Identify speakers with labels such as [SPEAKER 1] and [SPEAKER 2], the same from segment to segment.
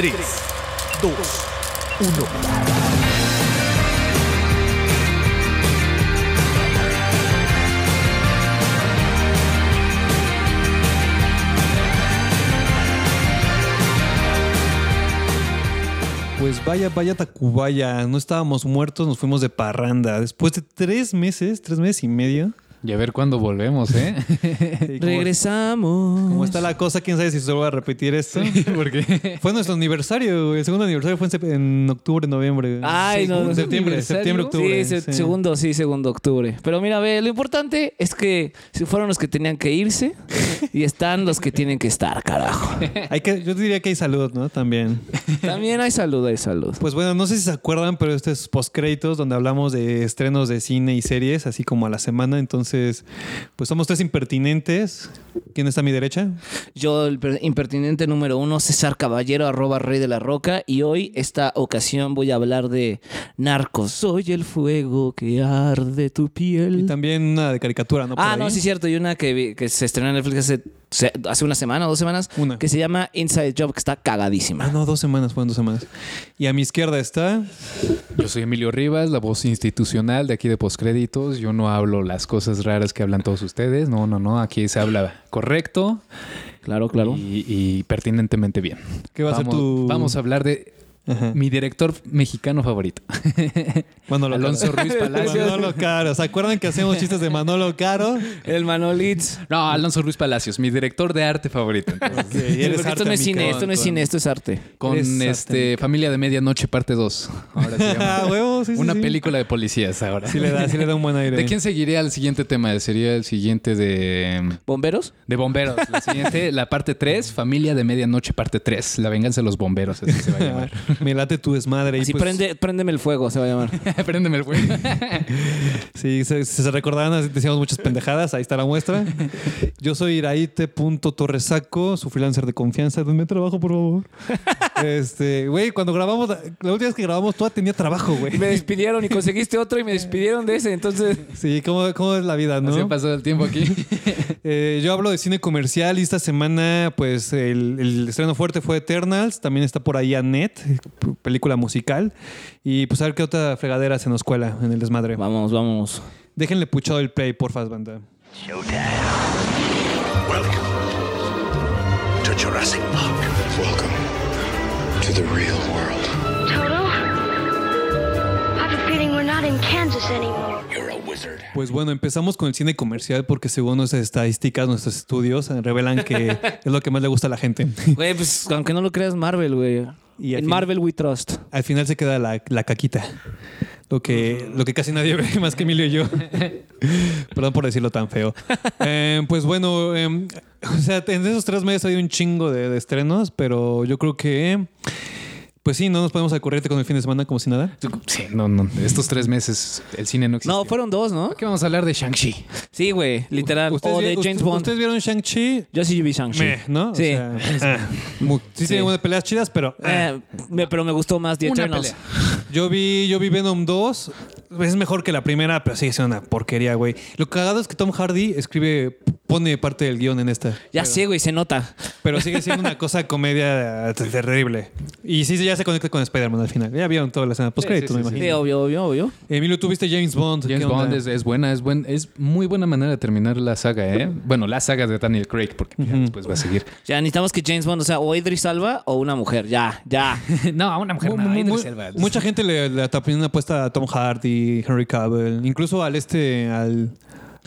[SPEAKER 1] 3, 2, 1. Pues vaya, vaya Tacubaya, no estábamos muertos, nos fuimos de parranda. Después de tres meses, tres meses y medio.
[SPEAKER 2] Y a ver cuándo volvemos, ¿eh?
[SPEAKER 3] Regresamos.
[SPEAKER 1] Como está la cosa, quién sabe si se va a repetir esto.
[SPEAKER 2] Porque
[SPEAKER 1] Fue nuestro aniversario, güey. El segundo aniversario fue en, octubre, noviembre.
[SPEAKER 3] Ay, no, no.
[SPEAKER 1] septiembre, septiembre, octubre.
[SPEAKER 3] Sí, se- segundo, sí, segundo octubre. Pero mira, ve, lo importante es que si fueron los que tenían que irse y están los que tienen que estar, carajo.
[SPEAKER 1] Hay que, yo diría que hay salud, ¿no? También.
[SPEAKER 3] También hay salud, hay salud.
[SPEAKER 1] Pues bueno, no sé si se acuerdan, pero este es postcréditos donde hablamos de estrenos de cine y series, así como a la semana. Entonces, pues somos tres impertinentes. ¿Quién está a mi derecha?
[SPEAKER 3] Yo, el per- impertinente número uno, César Caballero, arroba rey de la roca. Y hoy, esta ocasión, voy a hablar de narcos. Soy el fuego que arde tu
[SPEAKER 1] Y
[SPEAKER 3] piel.
[SPEAKER 1] también una de caricatura, ¿no? Por
[SPEAKER 3] Ah,
[SPEAKER 1] ahí.
[SPEAKER 3] no, sí, cierto. Y una que, vi- que se estrenó en Netflix hace, hace una semana o dos semanas.
[SPEAKER 1] Una.
[SPEAKER 3] Que se llama Inside Job, que está cagadísima.
[SPEAKER 1] Ah, no, dos semanas, fueron dos semanas. Y a mi izquierda está.
[SPEAKER 2] yo soy Emilio Rivas, la voz institucional de aquí de Postcréditos. Yo no hablo las cosas raras que hablan todos ustedes. No, no, no. Aquí se habla correcto
[SPEAKER 3] Claro, claro.
[SPEAKER 2] y, y pertinentemente bien.
[SPEAKER 1] ¿Qué va a ser
[SPEAKER 2] vamos,
[SPEAKER 1] tu.
[SPEAKER 2] Vamos a hablar de
[SPEAKER 1] Ajá.
[SPEAKER 2] mi director mexicano favorito.
[SPEAKER 1] Manolo
[SPEAKER 2] Alonso
[SPEAKER 1] Caro.
[SPEAKER 2] Ruiz Palacios.
[SPEAKER 1] Manolo Caro. ¿Se acuerdan que hacemos chistes de Manolo Caro?
[SPEAKER 3] El Manolitz.
[SPEAKER 2] No, Alonso Ruiz Palacios, mi director de arte favorito.
[SPEAKER 3] Esto no es cine, esto no es cine, esto es arte.
[SPEAKER 2] Con este Familia de Medianoche, parte 2. Ahora se llama.
[SPEAKER 1] Ah, huevo, sí, sí,
[SPEAKER 2] Una
[SPEAKER 1] sí.
[SPEAKER 2] película de policías ahora.
[SPEAKER 1] Sí le da, sí le da un buen aire.
[SPEAKER 2] ¿De quién seguiría el siguiente tema? Sería el siguiente de,
[SPEAKER 3] ¿Bomberos?
[SPEAKER 2] de bomberos. La siguiente, la parte 3, Familia de Medianoche, parte 3. La venganza de los bomberos, así se va a llamar.
[SPEAKER 1] Me late tu desmadre. Y
[SPEAKER 3] Sí,
[SPEAKER 1] pues,
[SPEAKER 3] prende, préndeme el fuego, se va a llamar.
[SPEAKER 2] Préndeme el güey.
[SPEAKER 1] Sí, se, si se recordarán, decíamos muchas pendejadas. Ahí está la muestra. Yo soy Iraite.torresaco, su freelancer de confianza. Denme trabajo, por favor. Este, güey, cuando grabamos, la última vez que grabamos, toda tenía trabajo, güey.
[SPEAKER 3] Me despidieron y conseguiste otro y me despidieron de ese, entonces...
[SPEAKER 1] Sí, ¿cómo, cómo es la vida, no?
[SPEAKER 2] Así ha pasado el tiempo aquí.
[SPEAKER 1] Eh, yo hablo de cine comercial y esta semana, pues, el, el estreno fuerte fue Eternals. También está por ahí Annette, película musical. Y pues a ver qué otra fregadera se nos cuela en el desmadre.
[SPEAKER 3] Vamos, vamos.
[SPEAKER 1] Déjenle puchado el play, porfa, banda.
[SPEAKER 4] Welcome to Jurassic Park.
[SPEAKER 5] Welcome to the real world.
[SPEAKER 6] Toto? I have a feeling we're not in Kansas anymore.
[SPEAKER 4] You're a wizard.
[SPEAKER 1] Pues bueno, empezamos con el cine comercial porque según nuestras estadísticas, nuestros estudios eh, revelan que es lo que más le gusta a la gente.
[SPEAKER 3] Güey, pues aunque no lo creas, Marvel, güey.
[SPEAKER 1] Y al
[SPEAKER 3] En
[SPEAKER 1] fin-
[SPEAKER 3] Marvel we trust.
[SPEAKER 1] Al final se queda la, la caquita. Lo que, lo que casi nadie ve, más que Emilio y yo. Perdón por decirlo tan feo. Eh, pues bueno, eh, o sea, en esos tres meses hay un chingo de, de estrenos, pero yo creo que, pues sí, no nos podemos corriente con el fin de semana como si nada.
[SPEAKER 2] Sí, no, no. Estos tres meses el cine no existe.
[SPEAKER 3] No, fueron dos, ¿no?
[SPEAKER 2] ¿Qué vamos a hablar de Shang-Chi?
[SPEAKER 3] Sí, güey, literal.
[SPEAKER 1] ¿Ustedes,
[SPEAKER 3] O de
[SPEAKER 1] vi-
[SPEAKER 3] James Bond.
[SPEAKER 1] ¿Ustedes vieron Shang-Chi?
[SPEAKER 3] Yo sí vi Shang-Chi.
[SPEAKER 1] Meh, ¿no? O
[SPEAKER 3] Sí.
[SPEAKER 1] sea, ah, mu- sí, tiene unas peleas chidas, pero... ah.
[SPEAKER 3] Eh, me- pero me gustó más The
[SPEAKER 2] Una
[SPEAKER 3] Eternals.
[SPEAKER 2] pelea.
[SPEAKER 1] Yo vi, yo vi Venom 2. Es mejor que la primera, pero sigue siendo una porquería, güey. Lo cagado es que Tom Hardy escribe, pone parte del guion en esta.
[SPEAKER 3] Ya sé, güey, se nota.
[SPEAKER 1] Pero sigue siendo una cosa comedia terrible. Y sí, ya se conecta con Spider-Man al final. Ya vieron toda la escena post crédito,
[SPEAKER 2] sí,
[SPEAKER 1] me
[SPEAKER 2] sí,
[SPEAKER 1] imagino.
[SPEAKER 3] Sí, obvio, obvio, obvio.
[SPEAKER 1] Emilio, ¿tú viste James Bond?
[SPEAKER 2] James. Bond es, es buena, es buen, es muy buena manera de terminar la saga, ¿eh? Bueno, la saga de Daniel Craig, porque ya después va a seguir.
[SPEAKER 3] Ya necesitamos que James Bond, o sea, o Idris Alba o una mujer. Ya, ya.
[SPEAKER 2] no, a una mujer,
[SPEAKER 1] Mu-
[SPEAKER 2] no,
[SPEAKER 1] mu-
[SPEAKER 2] Idris Elba.
[SPEAKER 1] mucha gente le, le tapó una apuesta a Tom Hardy, Henry Cavill, incluso al este, al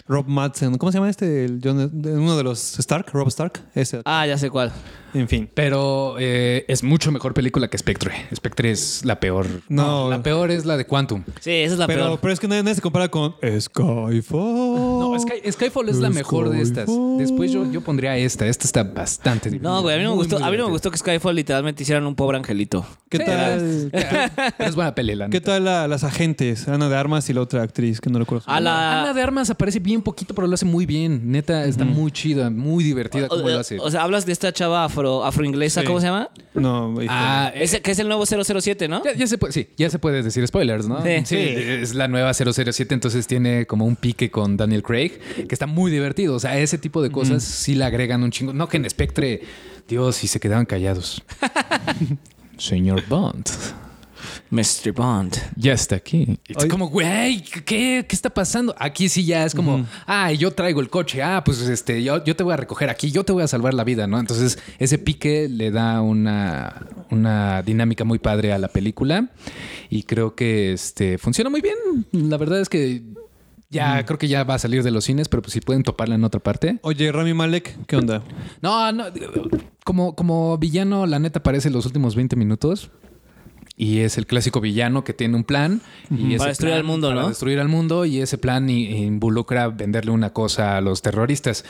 [SPEAKER 1] Rob Madsen. ¿Cómo se llama este? El uno de los Stark, Rob Stark. Ese.
[SPEAKER 3] Ah, ya sé cuál.
[SPEAKER 1] En fin.
[SPEAKER 2] Pero eh, es mucho mejor película que Spectre. Spectre es la peor.
[SPEAKER 1] No.
[SPEAKER 2] la peor es la de Quantum.
[SPEAKER 3] Sí, esa es la
[SPEAKER 1] Pero,
[SPEAKER 3] peor.
[SPEAKER 1] pero es que nadie, nadie se compara con Skyfall.
[SPEAKER 2] No, Sky- Skyfall es la mejor de estas. Después yo, yo pondría esta. Esta está bastante divertida.
[SPEAKER 3] No, güey, a mí no me
[SPEAKER 2] Muy,
[SPEAKER 3] gustó.
[SPEAKER 2] muy
[SPEAKER 3] A mí no me gustó que Skyfall literalmente hicieran un pobre angelito.
[SPEAKER 1] ¿Qué
[SPEAKER 2] Sí,
[SPEAKER 1] tal?
[SPEAKER 2] Pero es buena peli, la
[SPEAKER 1] ¿Qué tal la- las agentes? Ana de Armas y la otra actriz que no recuerdo.
[SPEAKER 3] A la.
[SPEAKER 2] Ana de Armas aparece bien poquito, pero lo hace muy bien. Neta, está muy chida, muy divertida como lo hace.
[SPEAKER 3] O sea, hablas de esta chava afro, afroinglesa,
[SPEAKER 1] Sí.
[SPEAKER 3] ¿cómo se llama?
[SPEAKER 1] No,
[SPEAKER 2] ah, eh,
[SPEAKER 3] Ese, que es el nuevo 007, ¿no?
[SPEAKER 2] ya, ya se puede, sí, ya se puede decir spoilers, ¿no?
[SPEAKER 3] Sí.
[SPEAKER 2] es la nueva 007, entonces tiene como un pique con Daniel Craig, que está muy divertido. O sea, ese tipo de cosas sí le agregan un chingo. No que en Spectre, Dios, si se quedaban callados. señor Bond.
[SPEAKER 3] Mr. Bond.
[SPEAKER 2] Ya está aquí. Es como, güey, ¿qué, ¿qué está pasando? Aquí sí ya es como, ah, yo traigo el coche, ah, pues este, yo, yo te voy a recoger aquí, yo te voy a salvar la vida, ¿no? Entonces, ese pique le da una, una dinámica muy padre a la película y creo que este, funciona muy bien. La verdad es que ya creo que ya va a salir de los cines, pero pues si pueden toparla en otra parte.
[SPEAKER 1] Oye, Rami Malek, ¿qué onda?
[SPEAKER 2] No, no, como, como villano, la neta aparece los últimos 20 minutos. Y es el clásico villano que tiene un plan. Y
[SPEAKER 3] Para destruir
[SPEAKER 2] plan-
[SPEAKER 3] al mundo,
[SPEAKER 2] para
[SPEAKER 3] ¿no?
[SPEAKER 2] destruir al mundo. Y ese plan involucra venderle una cosa a los terroristas.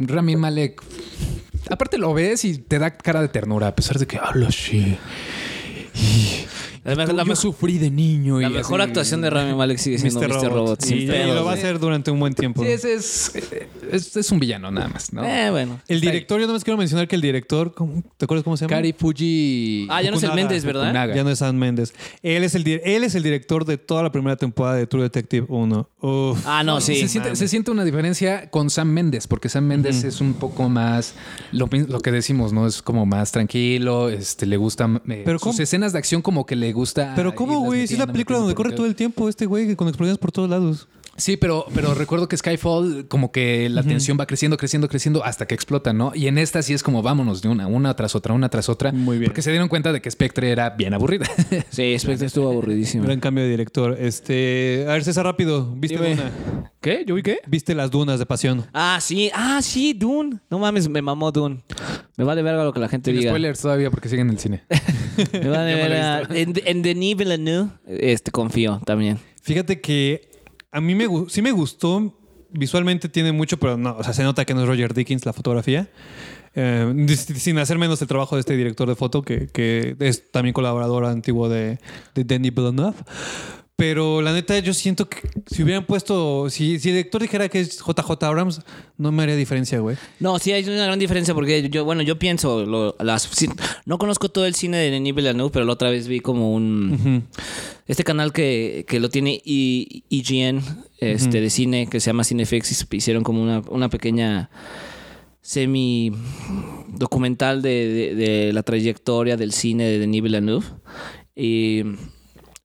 [SPEAKER 2] Rami Malek. Aparte lo ves y te da cara de ternura, a pesar de que habla así.
[SPEAKER 3] La, me-
[SPEAKER 2] Yo
[SPEAKER 3] la me-
[SPEAKER 2] sufrí de niño.
[SPEAKER 3] la
[SPEAKER 2] y
[SPEAKER 3] mejor
[SPEAKER 2] así.
[SPEAKER 3] actuación de Rami Malek sigue siendo Mr. Robot.
[SPEAKER 1] Sí, y
[SPEAKER 3] pedos,
[SPEAKER 1] lo va a hacer durante un buen tiempo.
[SPEAKER 2] Sí, ese es, es, es un villano nada más, ¿no?
[SPEAKER 3] Eh, bueno.
[SPEAKER 1] El director, yo nomás quiero mencionar que el director, ¿cómo- ¿te acuerdas cómo se llama?
[SPEAKER 2] Kari Fuji.
[SPEAKER 3] Ah, ya no es el Méndez, ¿verdad?
[SPEAKER 2] Fukunaga.
[SPEAKER 1] Ya no es Sam Méndez. Él es, el, él es el director de toda la primera temporada de True Detective 1. Uf.
[SPEAKER 3] Ah, no, sí.
[SPEAKER 2] Se siente, se siente una diferencia con Sam Méndez, porque Sam Méndez es un poco más lo, que decimos, ¿no? Es como más tranquilo, este, le gusta eh,
[SPEAKER 1] Pero
[SPEAKER 2] sus
[SPEAKER 1] ¿cómo?
[SPEAKER 2] escenas de acción como que le gusta.
[SPEAKER 1] Pero ¿cómo, güey? Si es la película donde corre todo el tiempo este güey con explosiones por todos lados.
[SPEAKER 2] Sí, pero, pero recuerdo que Skyfall, como que la tensión va creciendo, creciendo, creciendo hasta que explota, ¿no? Y en esta sí es como vámonos de una, una tras otra, una tras otra.
[SPEAKER 1] Muy bien.
[SPEAKER 2] Porque se dieron cuenta de que Spectre era bien aburrida.
[SPEAKER 3] Sí, Spectre estuvo aburridísimo.
[SPEAKER 1] Gran cambio de director. Este, a ver, César, rápido. ¿Viste
[SPEAKER 3] Dime.
[SPEAKER 1] Duna?
[SPEAKER 3] ¿Qué? ¿Yo vi qué?
[SPEAKER 1] ¿Viste las dunas de pasión?
[SPEAKER 3] Ah, sí. Ah, sí, Dune. No mames, me mamó Dune. Me vale verga lo que la gente
[SPEAKER 2] Sin
[SPEAKER 3] diga.
[SPEAKER 2] spoilers todavía porque siguen en el cine.
[SPEAKER 3] Me vale verga. En, en Denis Villeneuve, este, confío también.
[SPEAKER 1] Fíjate que a mí me, sí me gustó. Visualmente tiene mucho, pero no. O sea, se nota que no es Roger Dickens la fotografía. Eh, sin hacer menos el trabajo de este director de foto, que, que es también colaborador antiguo de, de Denis Villeneuve. Pero la neta, yo siento que si hubieran puesto. Si, si el director dijera que es JJ Abrams, no me haría diferencia, güey.
[SPEAKER 3] No, sí hay una gran diferencia porque yo, bueno, yo pienso, lo- las, sí, no conozco todo el cine de Denis Villeneuve, pero la otra vez vi como un... Este canal que, que lo tiene I- IGN, este, de cine, que se llama Cinefix, y hicieron como una, una pequeña semi documental de, de- de la trayectoria del cine de Denis Villeneuve. Y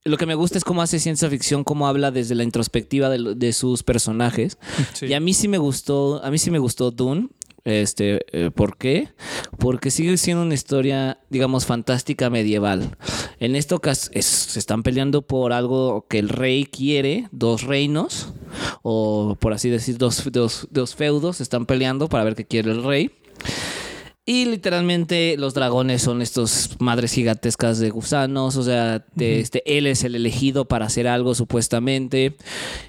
[SPEAKER 3] lo que me gusta es cómo hace ciencia ficción, cómo habla desde la introspectiva de, de sus personajes.
[SPEAKER 1] Sí.
[SPEAKER 3] Y a mí sí me gustó, a mí sí me gustó Dune. Este, eh, ¿por qué? Porque sigue siendo una historia, digamos, fantástica medieval. En esto es- se están peleando por algo que el rey quiere, dos reinos, o por así decir, dos, dos, dos feudos se están peleando para ver qué quiere el rey. Y literalmente los dragones son estos madres gigantescas de gusanos, o sea, de, este, él es el elegido para hacer algo supuestamente.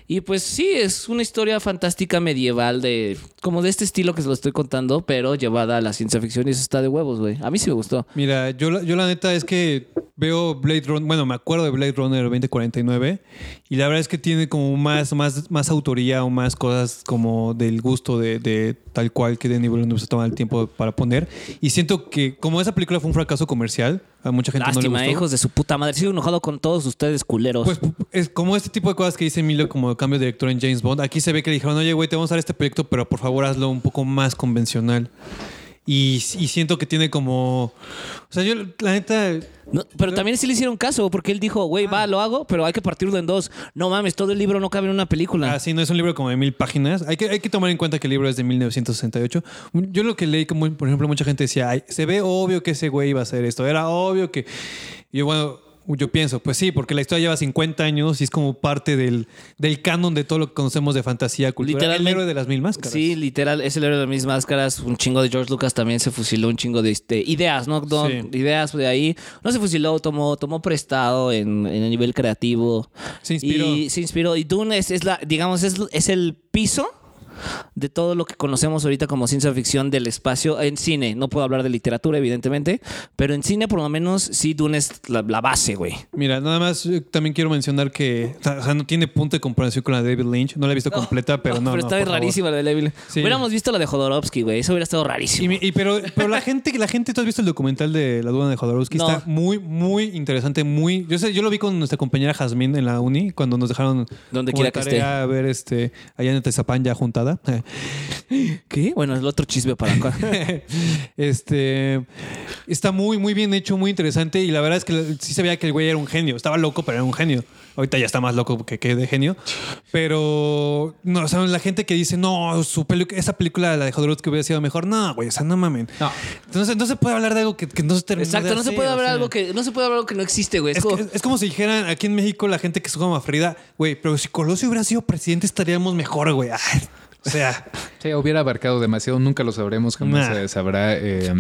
[SPEAKER 3] Y pues sí, es una historia fantástica medieval de como de este estilo que se lo estoy contando, pero llevada a la ciencia ficción y eso está de huevos, güey. A mí sí me gustó.
[SPEAKER 1] Mira, yo, yo la neta es que veo Blade Runner, bueno, me acuerdo de Blade Runner 2049 y la verdad es que tiene como más, más, más autoría o más cosas como del gusto de, de tal cual que Denis Villeneuve se toma el tiempo para poner. Y siento que como esa película fue un fracaso comercial, a mucha gente no
[SPEAKER 3] Lástima,
[SPEAKER 1] le gustó.
[SPEAKER 3] hijos de su puta madre. Sigo enojado con todos ustedes, culeros.
[SPEAKER 1] Pues es como este tipo de cosas que dice Emilio como cambio de director en James Bond. Aquí se ve que le dijeron, oye, güey, te vamos a dar este proyecto, pero por favor hazlo un poco más convencional. Y, y siento que tiene como... O sea, yo la neta...
[SPEAKER 3] No, pero también sí le hicieron caso, porque él dijo, güey, va, lo hago, pero hay que partirlo en dos. No mames, todo el libro no cabe en una película.
[SPEAKER 1] Ah, sí, no es un libro como de mil páginas. Hay que, hay que tomar en cuenta que el libro es de 1968. Yo lo que leí, como por ejemplo, mucha gente decía, "Ay, se ve obvio que ese güey iba a hacer esto. Era obvio que... Y yo, bueno, yo pienso, pues sí, porque la historia lleva 50 años y es como parte del, del canon de todo lo que conocemos de fantasía cultural. El héroe de las mil máscaras.
[SPEAKER 3] Sí, literal, es el héroe de mis máscaras. Un chingo de George Lucas también se fusiló un chingo de este, ideas, ¿no?
[SPEAKER 1] Sí.
[SPEAKER 3] Ideas de ahí. No se fusiló, tomó, tomó prestado en, en el nivel creativo.
[SPEAKER 1] Se inspiró.
[SPEAKER 3] Y se inspiró. Y Dune es, es la, digamos, es, es el piso de todo lo que conocemos ahorita como ciencia ficción del espacio en cine. No puedo hablar de literatura, evidentemente, pero en cine por lo menos sí Dune es la, la base, güey.
[SPEAKER 1] Mira, nada más eh, también quiero mencionar que o sea, no tiene punto de comparación con la de David Lynch. No la he visto completa, pero no.
[SPEAKER 3] pero
[SPEAKER 1] no,
[SPEAKER 3] está
[SPEAKER 1] por
[SPEAKER 3] rarísima la de Level.
[SPEAKER 1] Sí.
[SPEAKER 3] Hubiéramos visto la de Jodorowsky, güey. Eso hubiera estado rarísimo.
[SPEAKER 1] y pero, pero la gente, la gente, ¿tú has visto el documental de la duna de Jodorowsky?
[SPEAKER 3] No.
[SPEAKER 1] Está muy, muy interesante, muy. Yo sé, yo lo vi con nuestra compañera Jazmín en la uni cuando nos dejaron
[SPEAKER 3] Donde quiera que
[SPEAKER 1] a ver este allá en Tezapán ya juntada.
[SPEAKER 3] ¿Qué? Bueno, es el otro chisme para acá.
[SPEAKER 1] este, Está muy, muy bien hecho, muy interesante. Y la verdad es que sí se veía que el güey era un genio. Estaba loco, pero era un genio. Ahorita ya está más loco que, que de genio. Pero, no, o sea, la gente que dice, no, su peli- esa película, la de Jodorowsky, hubiera sido mejor. No, güey, o sea, no mamen.
[SPEAKER 2] No.
[SPEAKER 1] Entonces, no se puede hablar de algo que, que no se terminó
[SPEAKER 3] Exacto,
[SPEAKER 1] de
[SPEAKER 3] no se puede
[SPEAKER 1] o
[SPEAKER 3] hablar
[SPEAKER 1] sea.
[SPEAKER 3] algo que no se puede hablar algo que no existe, güey. Es,
[SPEAKER 1] Es,
[SPEAKER 3] como-
[SPEAKER 1] que- es como si dijeran aquí en México la gente que es como Frida, güey, pero si Colosio hubiera sido presidente estaríamos mejor, güey. Ay, o sea,
[SPEAKER 2] Sí, hubiera abarcado demasiado, nunca lo sabremos, jamás
[SPEAKER 1] Nah.
[SPEAKER 2] se sabrá. eh,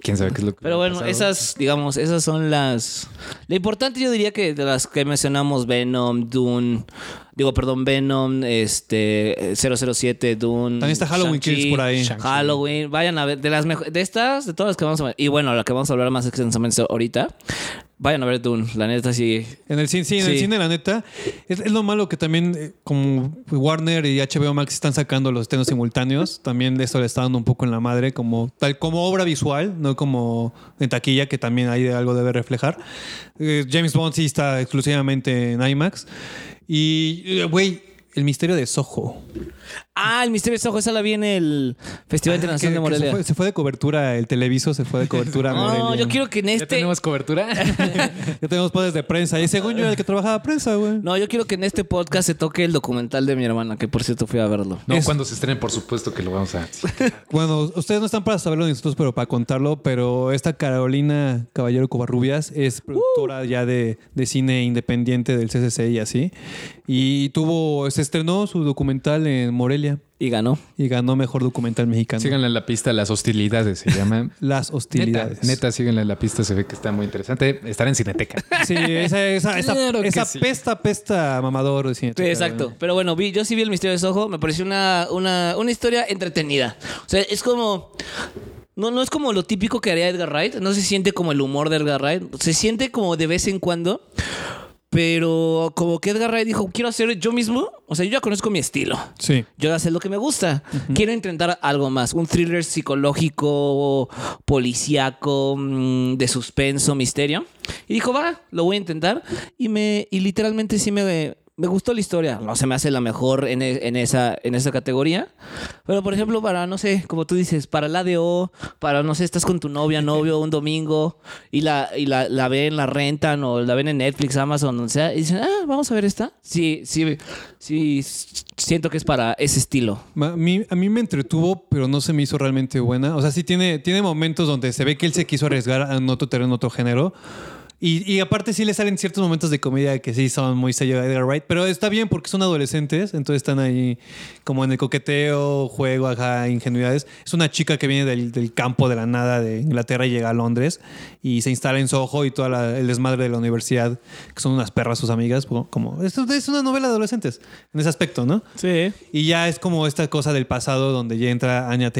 [SPEAKER 2] quién sabe qué es lo que
[SPEAKER 3] Pero bueno,
[SPEAKER 2] pasado.
[SPEAKER 3] esas, digamos, esas son las. Lo importante, yo diría que de las que mencionamos, Venom, Dune, digo, perdón, Venom, este, eh, 007, Dune.
[SPEAKER 1] También está Halloween Kills por ahí.
[SPEAKER 3] Halloween, vayan a ver, de las de estas, de todas las que vamos a ver, y bueno, la que vamos a hablar más extensamente ahorita, vayan a ver Dune, la neta sí.
[SPEAKER 1] en el cine, sí, en el cine, la neta, es, es lo malo que también, eh, como Warner y HBO Max están sacando los estrenos simultáneos, también eso le está dando un poco en la madre, como tal como obra visual, no como en taquilla, que también hay algo debe reflejar. Eh, James Bond sí está exclusivamente en IMAX. Y, eh, güey, el misterio de Soho.
[SPEAKER 3] Ah, el Misterio de Soho, esa la vi en el Festival
[SPEAKER 1] Ah, que-
[SPEAKER 3] Internacional de Morelia.
[SPEAKER 1] Se fue, se fue de cobertura, el Televiso se fue de cobertura a
[SPEAKER 3] No,
[SPEAKER 1] Morelia.
[SPEAKER 3] yo quiero que en
[SPEAKER 2] ¿Ya
[SPEAKER 3] este.
[SPEAKER 2] tenemos cobertura?
[SPEAKER 1] Ya tenemos poderes de prensa. Y según yo era el que trabajaba prensa, güey.
[SPEAKER 3] No, yo quiero que en este podcast se toque el documental de mi hermana, que por cierto fui a verlo.
[SPEAKER 2] no,
[SPEAKER 1] Es-
[SPEAKER 2] cuando se estrene, por supuesto que lo vamos a...
[SPEAKER 1] Bueno, ustedes no están para saberlo ni nosotros, pero para contarlo. Pero esta Carolina Caballero Covarrubias es productora ya de, de cine independiente del CCC y así. Y tuvo, se estrenó su documental en Morelia
[SPEAKER 3] Y ganó.
[SPEAKER 1] y ganó mejor documental mexicano.
[SPEAKER 2] Síganle en la pista, las hostilidades se llama.
[SPEAKER 1] Las hostilidades.
[SPEAKER 2] Neta, neta, síganle en la pista, se ve que está muy interesante. Estar en Cineteca.
[SPEAKER 1] Sí, esa, esa, esa,
[SPEAKER 2] Claro que
[SPEAKER 1] esa
[SPEAKER 2] sí.
[SPEAKER 1] pesta, pesta mamador de cine.
[SPEAKER 3] Sí, exacto. Pero bueno, vi, yo sí vi el misterio de Soho. Me pareció una, una, una historia entretenida. O sea, es como. No, no es como lo típico que haría Edgar Wright. No se siente como el humor de Edgar Wright. Se siente como de vez en cuando. Pero como que Edgar Wright dijo, quiero hacer yo mismo. O sea, yo ya conozco mi estilo.
[SPEAKER 1] Sí.
[SPEAKER 3] Yo ya sé lo que me gusta. Quiero intentar algo más. Un thriller psicológico, policíaco, mm, de suspenso, misterio. Y dijo, va, lo voy a intentar. Y me, y literalmente sí me, me gustó la historia. No se me hace la mejor en, e- en esa, en esa categoría. Pero, por ejemplo, para, no sé, como tú dices, para la ADO, para, no sé, estás con tu novia, novio un domingo y la, y la, la ven, la rentan o la ven en Netflix, Amazon, donde sea, y dicen, ah, vamos a ver esta. Sí, sí, sí, siento que es para ese estilo.
[SPEAKER 1] A mí, a mí me entretuvo, pero no se me hizo realmente buena. O sea, sí tiene, tiene momentos donde se ve que él se quiso arriesgar en otro terreno, otro género. Y, y aparte sí le salen ciertos momentos de comedia que sí son muy sello de Edgar Wright, pero está bien porque son adolescentes, entonces están ahí como en el coqueteo, juego, ajá, ingenuidades. Es una chica que viene del, del campo de la nada de Inglaterra y llega a Londres y se instala en Soho y todo el desmadre de la universidad, que son unas perras sus amigas, como, es, es una novela de adolescentes en ese aspecto, ¿no?
[SPEAKER 3] Sí.
[SPEAKER 1] Y ya es como esta cosa del pasado donde ya entra Anya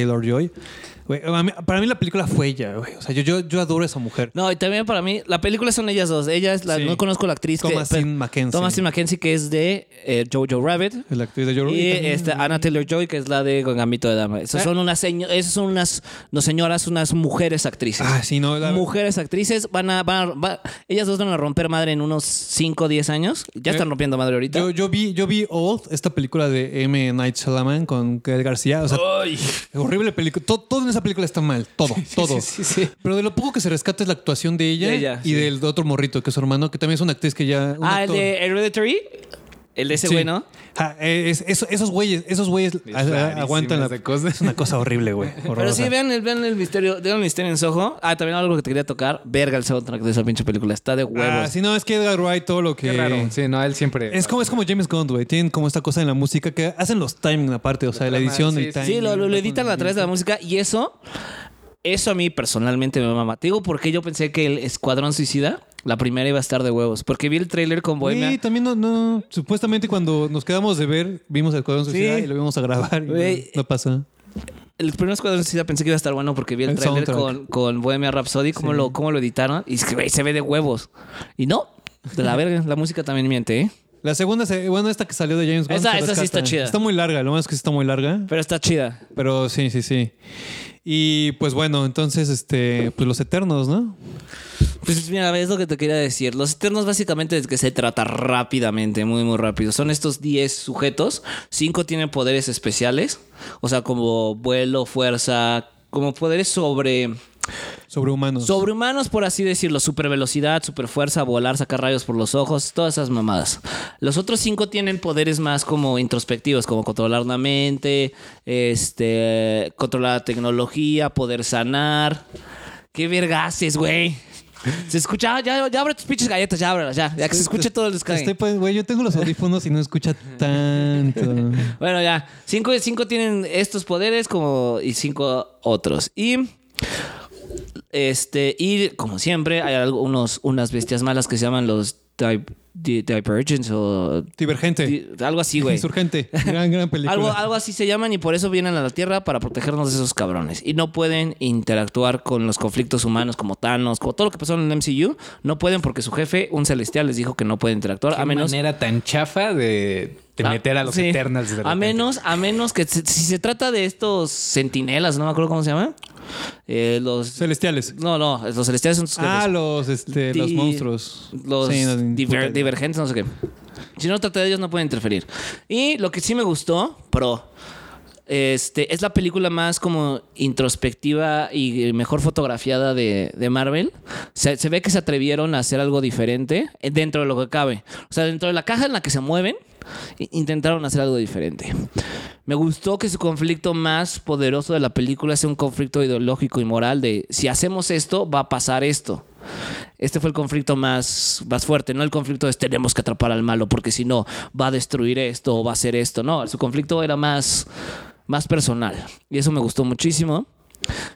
[SPEAKER 1] Taylor Joy. para mí la película fue ella, güey. O sea, yo, yo, yo adoro a esa mujer.
[SPEAKER 3] No, y también para mí, la película son ellas dos. Ella es la,
[SPEAKER 1] Sí.
[SPEAKER 3] no conozco la actriz.
[SPEAKER 1] Thomasin Mackenzie.
[SPEAKER 3] Thomasin Mackenzie, que es de eh, Jojo Rabbit.
[SPEAKER 1] La actriz de Jory.
[SPEAKER 3] Y este, Anna Taylor Joy, que es la de Gambito de Dama. Esas son unas, esas son unas, no señoras, unas mujeres actrices.
[SPEAKER 1] Ah, sí, no. la-
[SPEAKER 3] Mujeres actrices van a, van a- va- ellas dos van a romper madre en unos 5 o 10 años. Ya están rompiendo madre ahorita.
[SPEAKER 1] Yo, yo vi, yo vi Old, esta película de M. Night Shyamalan con Gael García. O sea, horrible película. Todo, todo en esa película está mal. Todo, todo.
[SPEAKER 3] sí, sí.
[SPEAKER 1] Pero de lo poco que se rescata es la actuación de ella,
[SPEAKER 3] De ella,
[SPEAKER 1] y del otro morrito, que es su hermano, que también es una actriz que ya.
[SPEAKER 3] ah, el
[SPEAKER 1] actor.
[SPEAKER 3] de Hereditary. El de ese
[SPEAKER 1] Sí.
[SPEAKER 3] güey, ¿no?
[SPEAKER 1] Ja, eh, es- eso- esos güeyes, esos güeyes a- a-
[SPEAKER 2] rarísimas
[SPEAKER 1] aguantan la. Es una cosa horrible, güey.
[SPEAKER 3] Pero
[SPEAKER 1] horrorosa.
[SPEAKER 3] sí, vean el, vean el misterio, vean el misterio en Soho. Ah, también algo que te quería tocar. Verga el soundtrack de esa pinche película. Está de huevos.
[SPEAKER 1] Ah, sí, no, es que Edgar Wright todo lo que.
[SPEAKER 2] Qué raro. Sí, no, él siempre...
[SPEAKER 1] Es como, es como James Gunn, güey. Tienen como esta cosa en la música que hacen los timing aparte, o sea, la edición,
[SPEAKER 2] sí,
[SPEAKER 1] el
[SPEAKER 2] sí.
[SPEAKER 1] timing.
[SPEAKER 3] Sí, lo, lo- lo editan a través de la música y eso, eso a mí personalmente me mama. Te digo porque yo pensé que el Escuadrón Suicida, la primera iba a estar de huevos. Porque vi el tráiler con Bohemia.
[SPEAKER 1] Sí, también no, no. Supuestamente cuando nos quedamos de ver, vimos el Código Suicida
[SPEAKER 3] Sí.
[SPEAKER 1] y lo íbamos a grabar y no- pasa.
[SPEAKER 3] El primer Escuadrón Suicida pensé que iba a estar bueno porque vi el,
[SPEAKER 1] El
[SPEAKER 3] tráiler con, con Bohemia Rhapsody, cómo, lo, cómo lo editaron. Y es que, se ve de huevos. Y no, de la verga. La música también miente, ¿eh?
[SPEAKER 1] La segunda, se- bueno, esta que salió de James Gunn.
[SPEAKER 3] Esa-
[SPEAKER 1] se
[SPEAKER 3] esa sí
[SPEAKER 1] rescata.
[SPEAKER 3] está chida.
[SPEAKER 1] Está muy larga, lo más que sí está muy larga.
[SPEAKER 3] Pero está chida.
[SPEAKER 1] Pero sí, sí, sí. Y pues bueno, entonces, este, pues los Eternos, ¿no?
[SPEAKER 3] Pues mira, es lo que te quería decir. Los Eternos básicamente es que se trata rápidamente, muy, muy rápido. Son estos 10 sujetos. 5 tienen poderes especiales. O sea, como vuelo, fuerza, como poderes sobre...
[SPEAKER 1] Sobrehumanos.
[SPEAKER 3] Sobrehumanos, por así decirlo. Super velocidad, super fuerza, volar, sacar rayos por los ojos, todas esas mamadas. Los otros cinco tienen poderes más como introspectivos, como controlar la mente, este, controlar la tecnología, poder sanar. ¿Qué verga haces, güey? Se escucha, ya, ya abre tus pinches galletas, ya ábrelas, ya, ya que se escuche todo el descargue.
[SPEAKER 1] Pues, güey, yo tengo los audífonos y no escucha tanto.
[SPEAKER 3] Bueno, ya. Cinco, cinco tienen estos poderes como, y cinco otros. Y. Este, y como siempre, hay algo- unos, unas bestias malas que se llaman los Di- Di- Divergents o.
[SPEAKER 1] Divergente.
[SPEAKER 3] di- algo así, güey.
[SPEAKER 1] Insurgente. Gran, gran película.
[SPEAKER 3] Algo, algo así se llaman y por eso vienen a la Tierra para protegernos de esos cabrones. Y no pueden interactuar con los conflictos humanos como Thanos, como todo lo que pasó en el MCU. No pueden porque su jefe, un celestial, les dijo que no pueden interactuar.
[SPEAKER 2] Qué
[SPEAKER 3] A menos
[SPEAKER 2] manera tan chafa de, de
[SPEAKER 3] Ah,
[SPEAKER 2] meter a los
[SPEAKER 3] sí.
[SPEAKER 2] Eternals. de
[SPEAKER 3] A menos, a menos que se- si se trata de estos sentinelas, no me acuerdo cómo se llama. Eh, los
[SPEAKER 1] Celestiales.
[SPEAKER 3] no, no, los celestiales son sus.
[SPEAKER 1] Ah, los, este, los monstruos.
[SPEAKER 3] Los
[SPEAKER 1] Sí,
[SPEAKER 3] diver- divergentes, no sé qué. Si no trata de ellos, no pueden interferir. Y lo que sí me gustó, pro. Este, es la película más como introspectiva y mejor fotografiada de, de Marvel. Se, se ve que se atrevieron a hacer algo diferente eh, dentro de lo que cabe. O sea, dentro de la caja en la que se mueven, intentaron hacer algo diferente. Me gustó que su conflicto más poderoso de la película sea un conflicto ideológico y moral de si hacemos esto, va a pasar esto. Este fue el conflicto más, más fuerte, no el conflicto de tenemos que atrapar al malo porque si no va a destruir esto o va a hacer esto. No, su conflicto era más, más personal y eso me gustó muchísimo.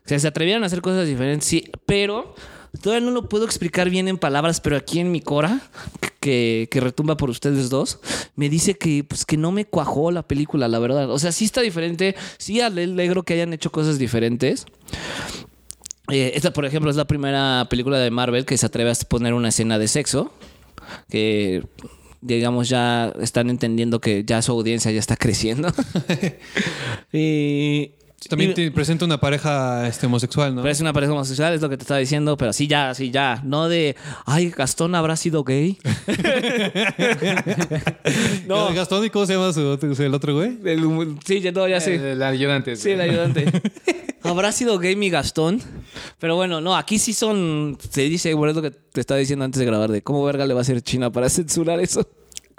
[SPEAKER 3] Se atrevieron a hacer cosas diferentes, sí, pero todavía no lo puedo explicar bien en palabras, pero aquí en mi cora, que, que retumba por ustedes dos, me dice que, pues, que no me cuajó la película, la verdad. O sea, sí está diferente, sí alegro que hayan hecho cosas diferentes. Eh, esta, por ejemplo, es la primera película de Marvel que se atreve a poner una escena de sexo. Que, digamos, ya están entendiendo que ya su audiencia ya está creciendo. y.
[SPEAKER 1] También te presenta una pareja este, homosexual, ¿no?
[SPEAKER 3] Parece una pareja homosexual, es lo que te estaba diciendo, pero sí, ya, sí, ya. No de, ay, Gastón habrá sido gay.
[SPEAKER 1] no. Gastón, ¿y cómo se llama su el otro güey?
[SPEAKER 3] El- sí, ya, no, ya sé.
[SPEAKER 2] Eh, El ayudante.
[SPEAKER 3] Sí, el ayudante. ¿Habrá sido gay mi Gastón? Pero bueno, no, aquí sí son. Se dice, bueno, es lo que te estaba diciendo antes de grabar, de cómo verga le va a hacer China para censurar eso.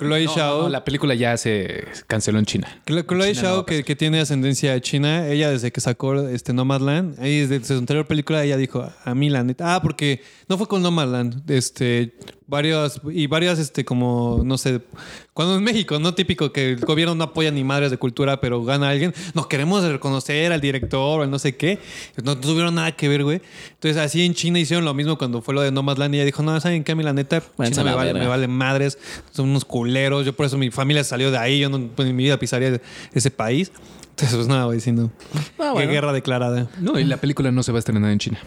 [SPEAKER 1] Chloe
[SPEAKER 2] No,
[SPEAKER 1] Shao.
[SPEAKER 2] no, la película ya se canceló en China.
[SPEAKER 1] Chlo- Chloe
[SPEAKER 2] China
[SPEAKER 1] Shao, que, que tiene ascendencia china, ella desde que sacó este Nomadland, ahí desde su anterior película, ella dijo, a mí la neta, ah, porque no fue con Nomadland, este, varios, y varias, este, como, no sé, cuando en México, no típico que el gobierno no apoya ni madres de cultura, pero gana alguien, no queremos reconocer al director o al no sé qué, no, tuvieron nada que ver, güey. Entonces, así en China hicieron lo mismo cuando fue lo de Nomadland y ella dijo, no, ¿saben qué? A mí la neta, China me vale, me vale madres, son unos culeros, yo por eso mi familia salió de ahí, yo no, pues, en mi vida pisaría ese país. Entonces, pues nada, güey, diciendo,
[SPEAKER 3] Ah,
[SPEAKER 1] qué guerra declarada.
[SPEAKER 2] No, y la película no se va a estrenar en China.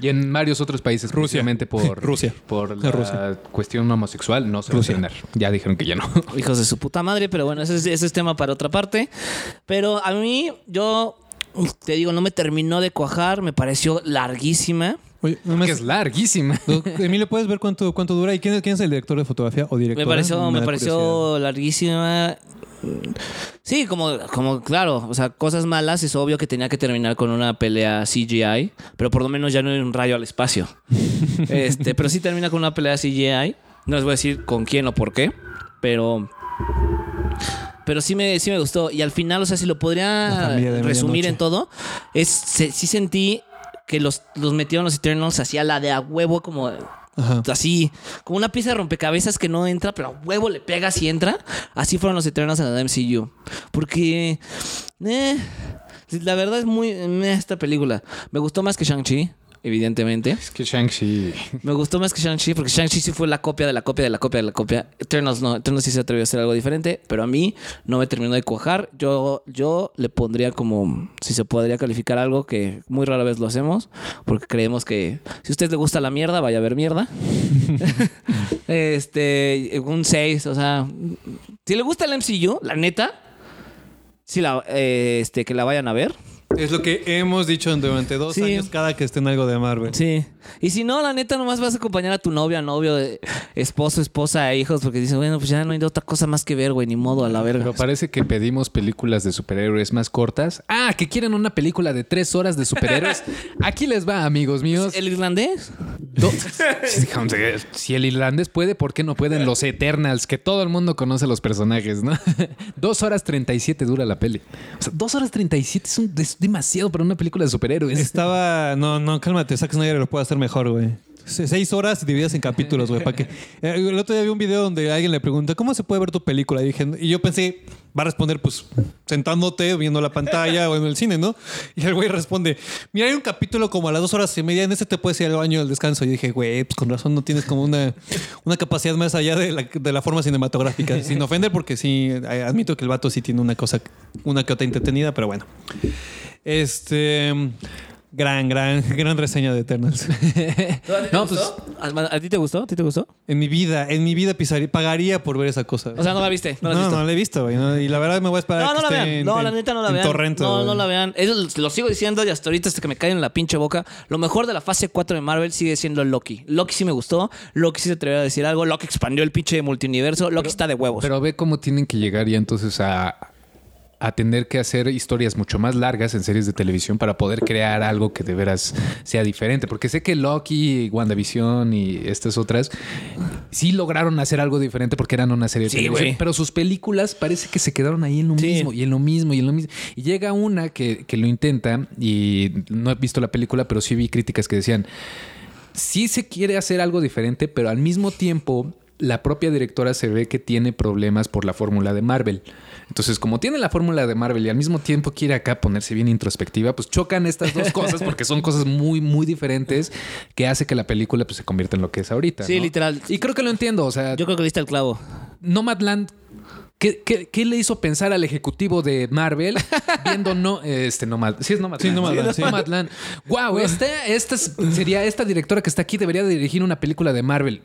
[SPEAKER 2] Y en varios otros países,
[SPEAKER 1] Rusia.
[SPEAKER 2] precisamente por,
[SPEAKER 1] Rusia.
[SPEAKER 2] por la
[SPEAKER 1] Rusia.
[SPEAKER 2] cuestión homosexual, no se
[SPEAKER 1] Rusia.
[SPEAKER 2] va a. Ya dijeron que ya no.
[SPEAKER 3] Hijos de su puta madre, pero bueno, ese es, ese es tema para otra parte. Pero a mí, yo te digo, no me terminó de cuajar, me pareció larguísima.
[SPEAKER 1] Oye, nada más-
[SPEAKER 2] que es larguísima.
[SPEAKER 1] Emilio, ¿puedes ver cuánto, cuánto dura? ¿Y quién es, quién es el director de fotografía o directora?
[SPEAKER 3] Me pareció, me
[SPEAKER 1] da
[SPEAKER 3] pareció larguísima. Sí, como, como, claro, o sea, cosas malas, es obvio que tenía que terminar con una pelea CGI, pero por lo menos ya no hay un rayo al espacio. este, pero sí termina con una pelea CGI. No les voy a decir con quién o por qué, pero. Pero sí me, sí me gustó. Y al final, o sea, si lo podría resumir en todo, es se- sí sentí que los, los metieron los Eternals hacia la de a huevo, como Así, como una pieza de rompecabezas que no entra, pero a huevo le pegas y entra. Así fueron los Eternals en la MCU. Porque, eh, la verdad es muy meh esta película. Me gustó más que Shang-Chi, evidentemente.
[SPEAKER 2] Es que Shang-Chi.
[SPEAKER 3] Me gustó más que Shang-Chi porque Shang-Chi sí fue la copia de la copia de la copia de la copia. Eternals no, Eternals sí se atrevió a hacer algo diferente, pero a mí no me terminó de cuajar. Yo, yo le pondría como, si se podría calificar algo que muy rara vez lo hacemos, porque creemos que si a usted le gusta la mierda, vaya a ver mierda. este, un 6, o sea, si le gusta el MCU, la neta, sí la, eh, este, que la vayan a ver.
[SPEAKER 1] Es lo que hemos dicho durante dos
[SPEAKER 3] Sí.
[SPEAKER 1] años cada que esté en algo de Marvel.
[SPEAKER 3] Sí. Y si no, la neta, nomás vas a acompañar a tu novia, novio, eh, esposo, esposa, e hijos, porque dices, bueno, pues ya no hay otra cosa más que ver, güey, ni modo, a la verga.
[SPEAKER 2] Pero parece que pedimos películas de superhéroes más cortas. Ah, que quieren una película de tres horas de superhéroes. Aquí les va, amigos míos.
[SPEAKER 3] ¿El irlandés?
[SPEAKER 2] Do- si el irlandés puede, ¿por qué no pueden los Eternals? Que todo el mundo conoce los personajes, ¿no? Dos horas 37 dura la peli. O sea, dos horas 37 es, un- es demasiado para una película de superhéroes.
[SPEAKER 1] Estaba. No, no, cálmate. Zack Snyder lo puede hacer mejor, güey. Se- Seis horas divididas en capítulos, güey. ¿Para qué? Eh, El otro día vi un video donde alguien le pregunta, ¿cómo se puede ver tu película? Y, dije, y yo pensé, va a responder, pues, sentándote, viendo la pantalla o en el cine, ¿no? Y el güey responde, mira, hay un capítulo como a las dos horas y media, en este te puedes ir al baño del descanso. Y dije, güey, pues con razón no tienes como una, una capacidad más allá de la, de la forma cinematográfica. Sin ofender, porque sí, eh, admito que el vato sí tiene una cosa, una que otra entretenida, pero bueno. Este. Gran, gran, gran reseña de Eternals.
[SPEAKER 2] No, pues
[SPEAKER 3] ¿A, a ti te gustó? ¿A ti te gustó?
[SPEAKER 1] En mi vida, en mi vida pisaría, pagaría por ver esa cosa.
[SPEAKER 3] O sea, no la viste. No,
[SPEAKER 1] no,
[SPEAKER 3] la has
[SPEAKER 1] no,
[SPEAKER 3] visto.
[SPEAKER 1] la he visto, güey. ¿no? Y la verdad me voy a esperar.
[SPEAKER 3] No,
[SPEAKER 1] a
[SPEAKER 3] no
[SPEAKER 1] que
[SPEAKER 3] la
[SPEAKER 1] esté
[SPEAKER 3] vean.
[SPEAKER 1] en-
[SPEAKER 3] No, la neta no la
[SPEAKER 1] en
[SPEAKER 3] vean.
[SPEAKER 1] Torrento,
[SPEAKER 3] no, no la vean. Eso lo sigo diciendo y hasta ahorita hasta que me caen en la pinche boca. Lo mejor de la fase 4 de Marvel sigue siendo Loki. Loki sí me gustó. Loki sí se atrevió a decir algo. Loki expandió el pinche multiuniverso. Loki está de huevos.
[SPEAKER 2] Pero ve cómo tienen que llegar ya entonces a, a tener que hacer historias mucho más largas en series de televisión para poder crear algo que de veras sea diferente. Porque sé que Loki, WandaVision y estas otras sí lograron hacer algo diferente porque eran una serie de
[SPEAKER 3] Sí,
[SPEAKER 2] televisión. Pero sus películas parece que se quedaron ahí en lo
[SPEAKER 3] Sí.
[SPEAKER 2] mismo y en lo mismo y en lo mismo. Y llega una que, que lo intenta y no he visto la película, pero sí vi críticas que decían sí se quiere hacer algo diferente, pero al mismo tiempo la propia directora se ve que tiene problemas por la fórmula de Marvel. Entonces, como tiene la fórmula de Marvel y al mismo tiempo quiere acá ponerse bien introspectiva, pues chocan estas dos cosas porque son cosas muy, muy diferentes que hace que la película pues, se convierta en lo que es ahorita.
[SPEAKER 3] Sí,
[SPEAKER 2] ¿no?
[SPEAKER 3] literal.
[SPEAKER 2] Y creo que lo entiendo. O sea,
[SPEAKER 3] Yo creo que diste el clavo.
[SPEAKER 2] Nomadland. ¿Qué, qué, qué le hizo pensar al ejecutivo de Marvel viendo no este Nomad? Sí es Nomadland.
[SPEAKER 1] Sí, Nomadland, sí.
[SPEAKER 2] Nomadland. Wow, esta, esta es- sería esta directora que está aquí debería de dirigir una película de Marvel.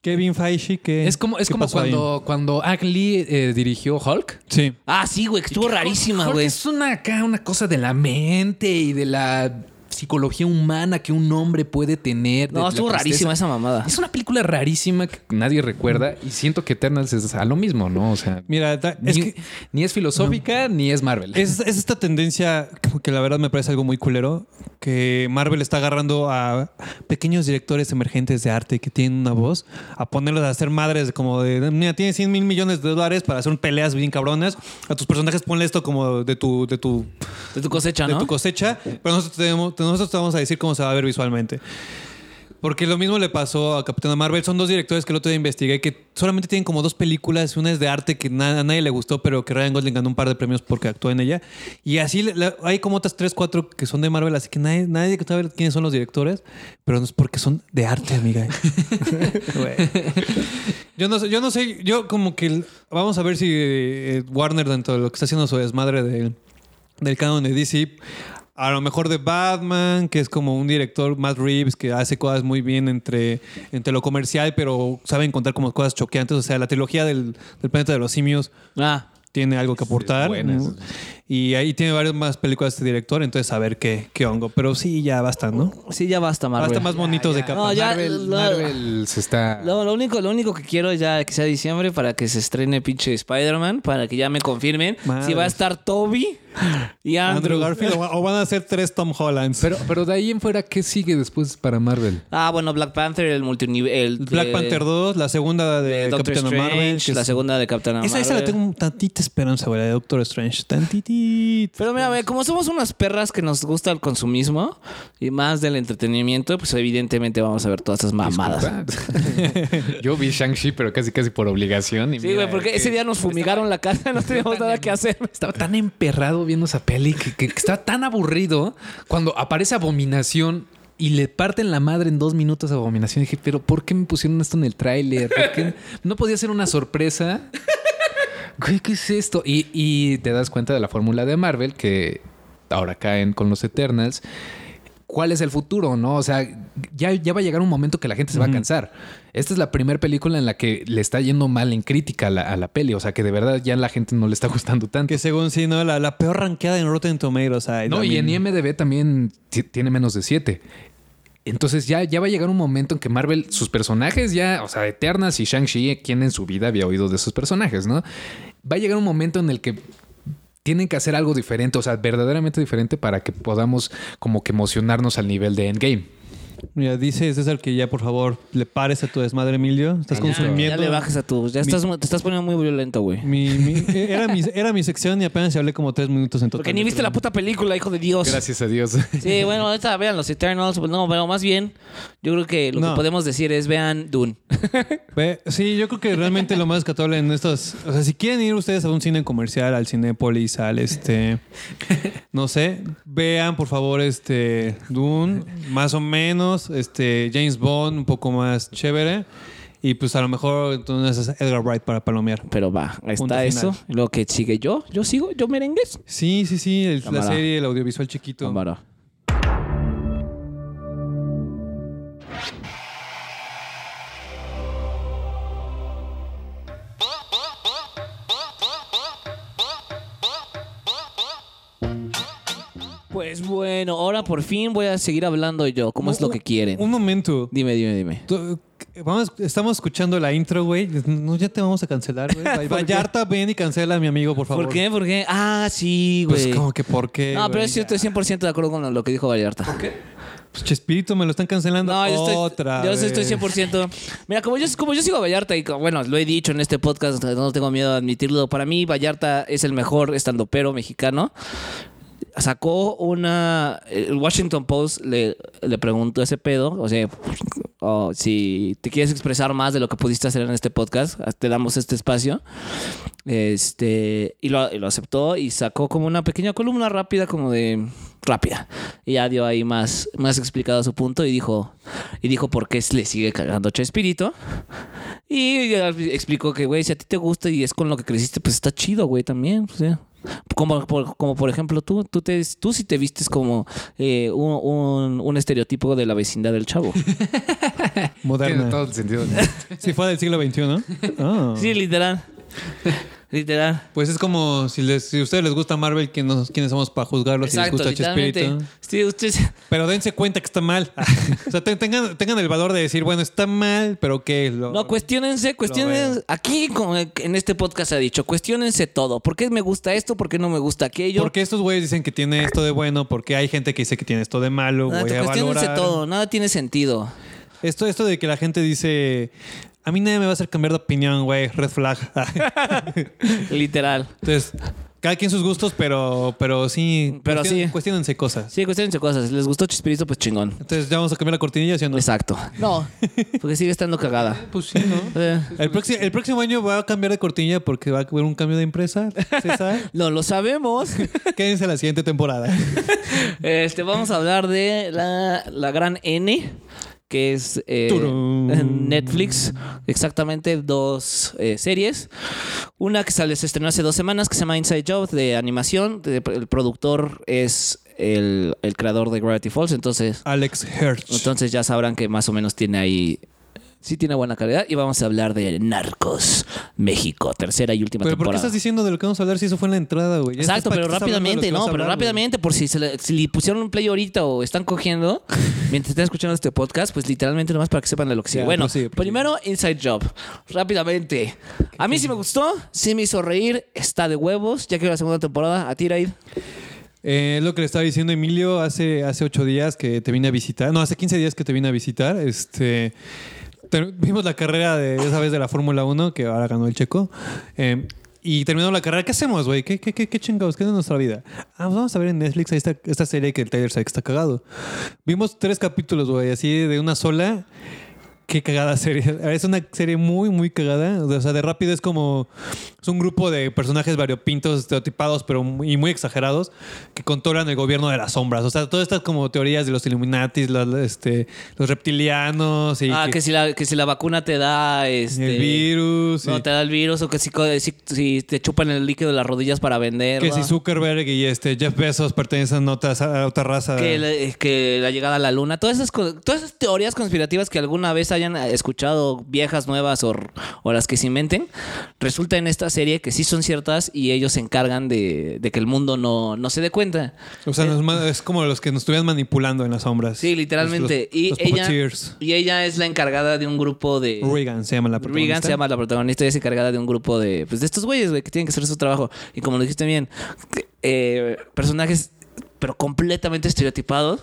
[SPEAKER 1] Kevin Feige, que
[SPEAKER 2] Es como, es
[SPEAKER 1] ¿qué
[SPEAKER 2] como
[SPEAKER 1] pasó ahí?
[SPEAKER 2] cuando, cuando Ang Lee eh, dirigió Hulk.
[SPEAKER 1] Sí.
[SPEAKER 3] Ah, sí, güey, que estuvo rarísima, güey.
[SPEAKER 2] Es una, acá, una cosa de la mente y de la psicología humana que un hombre puede tener. de
[SPEAKER 3] No, estuvo rarísima esa mamada.
[SPEAKER 2] Es una película rarísima que nadie recuerda y siento que Eternals es a lo mismo, ¿no? O sea,
[SPEAKER 1] Mira,
[SPEAKER 2] ni
[SPEAKER 1] es
[SPEAKER 2] es,
[SPEAKER 1] que
[SPEAKER 2] ni es filosófica ni es Marvel.
[SPEAKER 1] es, es esta tendencia que la verdad me parece algo muy culero, que Marvel está agarrando a pequeños directores emergentes de arte que tienen una voz, a ponerlos a hacer madres como de, mira, tienes 100 mil millones de dólares para hacer peleas bien cabronas, a tus personajes ponle esto como de tu, de tu,
[SPEAKER 3] De tu cosecha,
[SPEAKER 1] de
[SPEAKER 3] ¿no?
[SPEAKER 1] tu cosecha, pero nosotros, tenemos- nosotros te vamos a decir cómo se va a ver visualmente. Porque lo mismo le pasó a Capitana Marvel. Son dos directores que el otro día investigué que solamente tienen como dos películas. Una es de arte que na- a nadie le gustó, pero que Ryan Gosling ganó un par de premios porque actuó en ella. Y así hay como otras tres, cuatro que son de Marvel, así que nadie, nadie sabe quiénes son los directores, pero no es porque son de arte, amiga. Yo no sé, yo no sé, yo como que vamos a ver si eh, Warner dentro de lo que está haciendo su desmadre del, del canon de DC. A lo mejor de Batman, que es como un director, Matt Reeves, que hace cosas muy bien entre, entre lo comercial, pero sabe encontrar como cosas choqueantes. O sea, la trilogía del, del planeta de los simios
[SPEAKER 3] Ah,
[SPEAKER 1] tiene algo que aportar. Y ahí tiene varias más películas de este director, entonces a ver qué, qué hongo. Pero sí, ya basta, ¿no?
[SPEAKER 3] sí, ya basta, Marvel.
[SPEAKER 1] Basta más bonitos de capa.
[SPEAKER 3] No, ya-
[SPEAKER 2] Marvel,
[SPEAKER 3] lo-
[SPEAKER 2] Marvel se está.
[SPEAKER 3] Lo, lo único, lo único que quiero es ya que sea diciembre para que se estrene pinche Spider-Man, para que ya me confirmen si va a estar Toby y
[SPEAKER 1] Andrew
[SPEAKER 3] Andrew.
[SPEAKER 1] Garfield o, van a ser tres Tom Hollands.
[SPEAKER 2] Pero, pero de ahí en fuera, ¿qué sigue después para Marvel?
[SPEAKER 3] Ah, bueno, Black Panther, el multinivel.
[SPEAKER 1] Black Panther 2, la segunda de,
[SPEAKER 3] Doctor
[SPEAKER 1] Capitana
[SPEAKER 3] Strange,
[SPEAKER 1] Marvel. que
[SPEAKER 3] la
[SPEAKER 1] es-
[SPEAKER 3] segunda de Captain Marvel.
[SPEAKER 1] Esa, esa la tengo un tantita esperanza, güey, la de Doctor Strange. Tantitita.
[SPEAKER 3] Pero mira, ve, como somos unas perras que nos gusta el consumismo y más del entretenimiento, pues evidentemente vamos a ver todas esas mamadas.
[SPEAKER 2] Yo vi Shang-Chi, pero casi casi por obligación. y
[SPEAKER 3] Sí, güey, porque
[SPEAKER 2] que-
[SPEAKER 3] ese día nos fumigaron la casa, no teníamos nada que hacer.
[SPEAKER 2] Estaba tan emperrado viendo esa peli que, que- que estaba tan aburrido cuando aparece Abominación y le parten la madre en dos minutos a Abominación. Dije, pero ¿por qué me pusieron esto en el tráiler? ¿Por qué no podía ser una sorpresa? Güey, ¿qué es esto? Y, y te das cuenta de la fórmula de Marvel que ahora caen con los Eternals. ¿Cuál es el futuro, no? O sea, ya, ya va a llegar un momento que la gente se va a cansar. Esta es la primera película en la que le está yendo mal en crítica a la, a la peli. O sea, que de verdad ya la gente no le está gustando tanto.
[SPEAKER 1] Que según sí, ¿no? La, la peor ranqueada en Rotten Tomatoes.
[SPEAKER 2] No, y en. IMDB también ti- tiene menos de 7. Entonces ya, ya va a llegar un momento en que Marvel, sus personajes ya, o sea, Eternas y Shang-Chi, ¿quién en su vida había oído de esos personajes, no? Va a llegar un momento en el que tienen que hacer algo diferente, o sea, verdaderamente diferente para que podamos como que emocionarnos al nivel de Endgame.
[SPEAKER 1] Mira, dice César que ya por favor le pares a tu desmadre, Emilio. Estás
[SPEAKER 3] Ya,
[SPEAKER 1] consumiendo.
[SPEAKER 3] ya le bajes a tu. Ya estás, te estás poniendo muy violento, güey.
[SPEAKER 1] Mi, mi- era, mi, era mi sección y apenas hablé como tres minutos en total.
[SPEAKER 3] Porque ni viste la puta película, hijo de Dios.
[SPEAKER 2] Gracias a Dios.
[SPEAKER 3] Sí, bueno, ahorita vean los Eternals. Pues no, pero más bien, yo creo que lo
[SPEAKER 1] No.
[SPEAKER 3] que podemos decir es vean Dune.
[SPEAKER 1] Sí, yo creo que realmente lo más rescatable en estos. O sea, si quieren ir ustedes a un cine comercial, al Cinépolis, al este. No sé, vean por favor este. Dune, más o menos. Este. James Bond, un poco más chévere. Y pues a lo mejor entonces es Edgar Wright para palomear.
[SPEAKER 3] Pero va, ahí está eso. Lo que sigue yo, yo sigo, yo merengues.
[SPEAKER 1] Sí, sí, sí. el- la serie, el audiovisual chiquito.
[SPEAKER 3] Cámara. Por fin voy a seguir hablando yo. ¿Cómo es lo que quieren?
[SPEAKER 1] Un momento.
[SPEAKER 3] Dime, dime, dime.
[SPEAKER 1] Vamos, estamos escuchando la intro, güey. No, ya te vamos a cancelar, güey. Vallarta, ven y cancela a mi amigo, por favor.
[SPEAKER 3] ¿Por qué? ¿Por qué? Ah, sí, güey.
[SPEAKER 1] Pues como que por qué.
[SPEAKER 3] no, pero
[SPEAKER 1] güey?
[SPEAKER 3] es cierto, estoy 100% de acuerdo con lo que dijo Vallarta. ¿Por qué?
[SPEAKER 1] Pues, Chespirito, me lo están cancelando
[SPEAKER 3] No, yo estoy,
[SPEAKER 1] otra
[SPEAKER 3] yo
[SPEAKER 1] vez.
[SPEAKER 3] estoy 100%. Mira, como yo, como yo sigo a Vallarta y bueno, lo he dicho en este podcast, no tengo miedo de admitirlo. Para mí, Vallarta es el mejor estandopero mexicano. Sacó una. El Washington Post le, le preguntó ese pedo. O sea, oh, si te quieres expresar más de lo que pudiste hacer en este podcast, te damos este espacio. Este. Y lo, lo aceptó y sacó como una pequeña columna rápida, como de. Rápida. Y ya dio ahí más, más explicado su punto y dijo. Y dijo por qué le sigue cagando Chespirito. Y explicó que, güey, si a ti te gusta y es con lo que creciste, pues está chido, güey, también. O sea, como, por, como por ejemplo tú, tú, te, tú sí te vistes como eh, un, un- un estereotipo de la vecindad del chavo.
[SPEAKER 2] Tiene
[SPEAKER 1] Moderna.
[SPEAKER 2] todo el sentido.
[SPEAKER 1] Si fue del siglo XXI, ¿no? Ah.
[SPEAKER 3] Sí, literal. Literal.
[SPEAKER 1] Pues es como si, les, si a ustedes les gusta Marvel, ¿quién nos- ¿quiénes somos para juzgarlo si les gusta. Chespirito?
[SPEAKER 3] Sí, ustedes...
[SPEAKER 1] Pero dense cuenta que está mal. o sea, te- tengan, tengan el valor de decir, bueno, está mal, pero ¿qué? Lo-
[SPEAKER 3] No, cuestionense, cuestionense. Aquí, en este podcast se ha dicho, cuestionense todo. ¿Por qué me gusta esto? ¿Por qué no me gusta aquello?
[SPEAKER 1] Porque estos güeyes dicen que tiene esto de bueno, porque hay gente que dice que tiene esto de malo.
[SPEAKER 3] Nada,
[SPEAKER 1] voy a
[SPEAKER 3] cuestionense
[SPEAKER 1] valorar.
[SPEAKER 3] todo. Nada tiene sentido.
[SPEAKER 1] Esto, esto de que la gente dice, a mí nadie me va a hacer cambiar de opinión, güey, red flag.
[SPEAKER 3] Literal.
[SPEAKER 1] Entonces, cada quien sus gustos, pero, pero sí,
[SPEAKER 3] Pero
[SPEAKER 1] cuestion-
[SPEAKER 3] sí.
[SPEAKER 1] cuestionense cosas.
[SPEAKER 3] Sí, cuestionense cosas. Si les gustó Chispirito, pues chingón.
[SPEAKER 1] Entonces, ya vamos a cambiar la cortinilla, ¿sí o no?
[SPEAKER 3] Exacto. No, porque sigue estando cagada.
[SPEAKER 1] Pues sí, ¿no?
[SPEAKER 3] Eh,
[SPEAKER 1] El, próximo, el próximo año va a cambiar de cortinilla porque va a haber un cambio de empresa, César.
[SPEAKER 3] No lo sabemos.
[SPEAKER 1] Quédense la siguiente temporada.
[SPEAKER 3] Este, vamos a hablar de la, la gran N, que es eh, Netflix. Exactamente dos eh, series. Una que se estrenó hace dos semanas, que se llama Inside Job, de animación. De- el productor es el, el creador de Gravity Falls, entonces,
[SPEAKER 1] Alex Hertz.
[SPEAKER 3] entonces ya sabrán que más o menos tiene ahí... Sí tiene buena calidad. Y vamos a hablar de Narcos México, tercera y última
[SPEAKER 1] pero ¿por qué
[SPEAKER 3] temporada.
[SPEAKER 1] estás diciendo de lo que vamos a hablar si eso fue en la entrada, güey?
[SPEAKER 3] Exacto, pero rápidamente, no, pero rápidamente, por si, se le, si le pusieron un play ahorita o están cogiendo mientras están escuchando este podcast, pues literalmente nomás para que sepan de lo que sigue.
[SPEAKER 1] Ya,
[SPEAKER 3] bueno,
[SPEAKER 1] prosigue, prosigue.
[SPEAKER 3] primero Inside Job, rápidamente. A mí sí me gustó, sí me hizo reír, está de huevos, ya que la segunda temporada, a ti, Raid.
[SPEAKER 1] Eh, es lo que le estaba diciendo Emilio hace, hace ocho días que te vine a visitar. No, hace 15 días que te vine a visitar. Este, te- vimos la carrera de esa vez de la Fórmula 1 que ahora ganó el Checo. Eh, y terminando la carrera, ¿qué hacemos, güey? ¿Qué, qué, qué, qué chingados? ¿Qué es nuestra vida? Ah, pues vamos a ver en Netflix está, esta serie que el Tyler Sykes está cagado. Vimos tres capítulos, güey, así de una sola. Qué cagada serie. Es una serie muy, muy cagada. O sea, de rápido es como. Es un grupo de personajes variopintos, estereotipados, pero muy, y muy exagerados, que controlan el gobierno de las sombras. O sea, todas estas como teorías de los Illuminatis, los, este, los reptilianos y.
[SPEAKER 3] Ah, que si, la, que si la vacuna te da este,
[SPEAKER 1] el virus.
[SPEAKER 3] No,
[SPEAKER 1] y-
[SPEAKER 3] te da el virus o que si, si, si te chupan el líquido de las rodillas para vender.
[SPEAKER 1] que si Zuckerberg y este Jeff Bezos pertenecen a otra, a otra raza.
[SPEAKER 3] que, la- que la llegada a la luna, todas esas, todas esas teorías conspirativas que alguna vez hayan escuchado, viejas, nuevas o, o las que se inventen, resulta en esta serie que sí son ciertas y ellos se encargan de, de que el mundo no, no se dé cuenta.
[SPEAKER 1] O sea, ma- es como los que nos estuvieran manipulando en las sombras.
[SPEAKER 3] Sí, literalmente.
[SPEAKER 1] Los,
[SPEAKER 3] y,
[SPEAKER 1] los
[SPEAKER 3] ella, y ella es la encargada de un grupo de...
[SPEAKER 1] Regan se llama la protagonista.
[SPEAKER 3] Regan se llama la protagonista y es encargada de un grupo de, pues, de estos güeyes, güey, que tienen que hacer su trabajo. Y como lo dijiste bien, eh, personajes pero completamente estereotipados.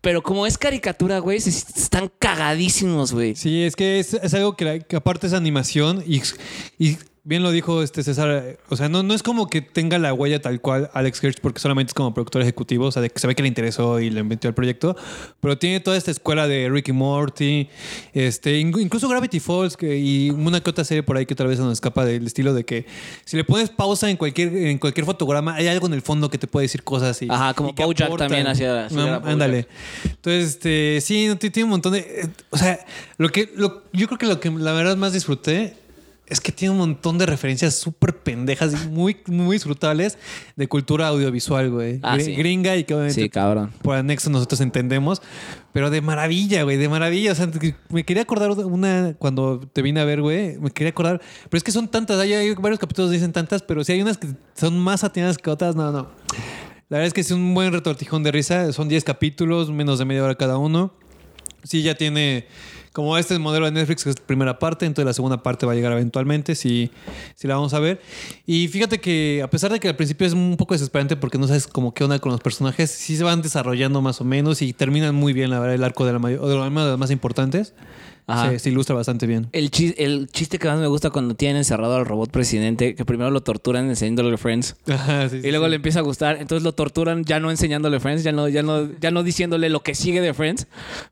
[SPEAKER 3] Pero como es caricatura, güey, están cagadísimos, güey.
[SPEAKER 1] Sí, es que es, algo que, aparte es animación y bien lo dijo este César, o sea, no, no es como que tenga la huella tal cual Alex Hirsch porque solamente es como productor ejecutivo, o sea, de que se ve que le interesó y le metió al proyecto, pero tiene toda esta escuela de Ricky Morty, este, in- incluso Gravity Falls que, y una que otra serie por ahí que tal vez se nos escapa del estilo de que si le pones pausa en cualquier, en cualquier fotograma, hay algo en el fondo que te puede decir cosas y,
[SPEAKER 3] Ajá, como Bojack también hacía- hacía
[SPEAKER 1] No, ándale. Entonces, este, sí, tiene un montón de. eh, O sea, lo que. Lo, yo creo que lo que la verdad más disfruté es que tiene un montón de referencias súper pendejas y muy, muy disfrutables de cultura audiovisual, güey.
[SPEAKER 3] Ah,
[SPEAKER 1] Gr-
[SPEAKER 3] sí.
[SPEAKER 1] Gringa y que obviamente
[SPEAKER 3] Sí, cabrón.
[SPEAKER 1] por anexo nosotros entendemos, pero de maravilla, güey, de maravilla. O sea, me quería acordar una cuando te vine a ver, güey, me quería acordar, pero es que son tantas, hay, hay varios capítulos que dicen tantas, pero sí hay unas que son más atinadas que otras, no, no. La verdad es que es un buen retortijón de risa, son 10 capítulos, menos de media hora cada uno. Sí, ya tiene como este es el modelo de Netflix, que es la primera parte, entonces la segunda parte va a llegar eventualmente, si, si la vamos a ver. Y fíjate que a pesar de que al principio es un poco desesperante porque no sabes como qué onda con los personajes, sí se van desarrollando más o menos y terminan muy bien, la verdad, el arco de la mayor, de los más importantes.
[SPEAKER 3] Ajá.
[SPEAKER 1] Se, se ilustra bastante bien.
[SPEAKER 3] El, chis- el chiste que más me gusta cuando tienen encerrado al robot presidente, que primero lo torturan enseñándole Friends.
[SPEAKER 1] Ajá, sí, sí,
[SPEAKER 3] Y luego
[SPEAKER 1] sí.
[SPEAKER 3] le empieza a gustar, entonces lo torturan ya no enseñándole Friends, ya no, ya no, ya no diciéndole lo que sigue de Friends.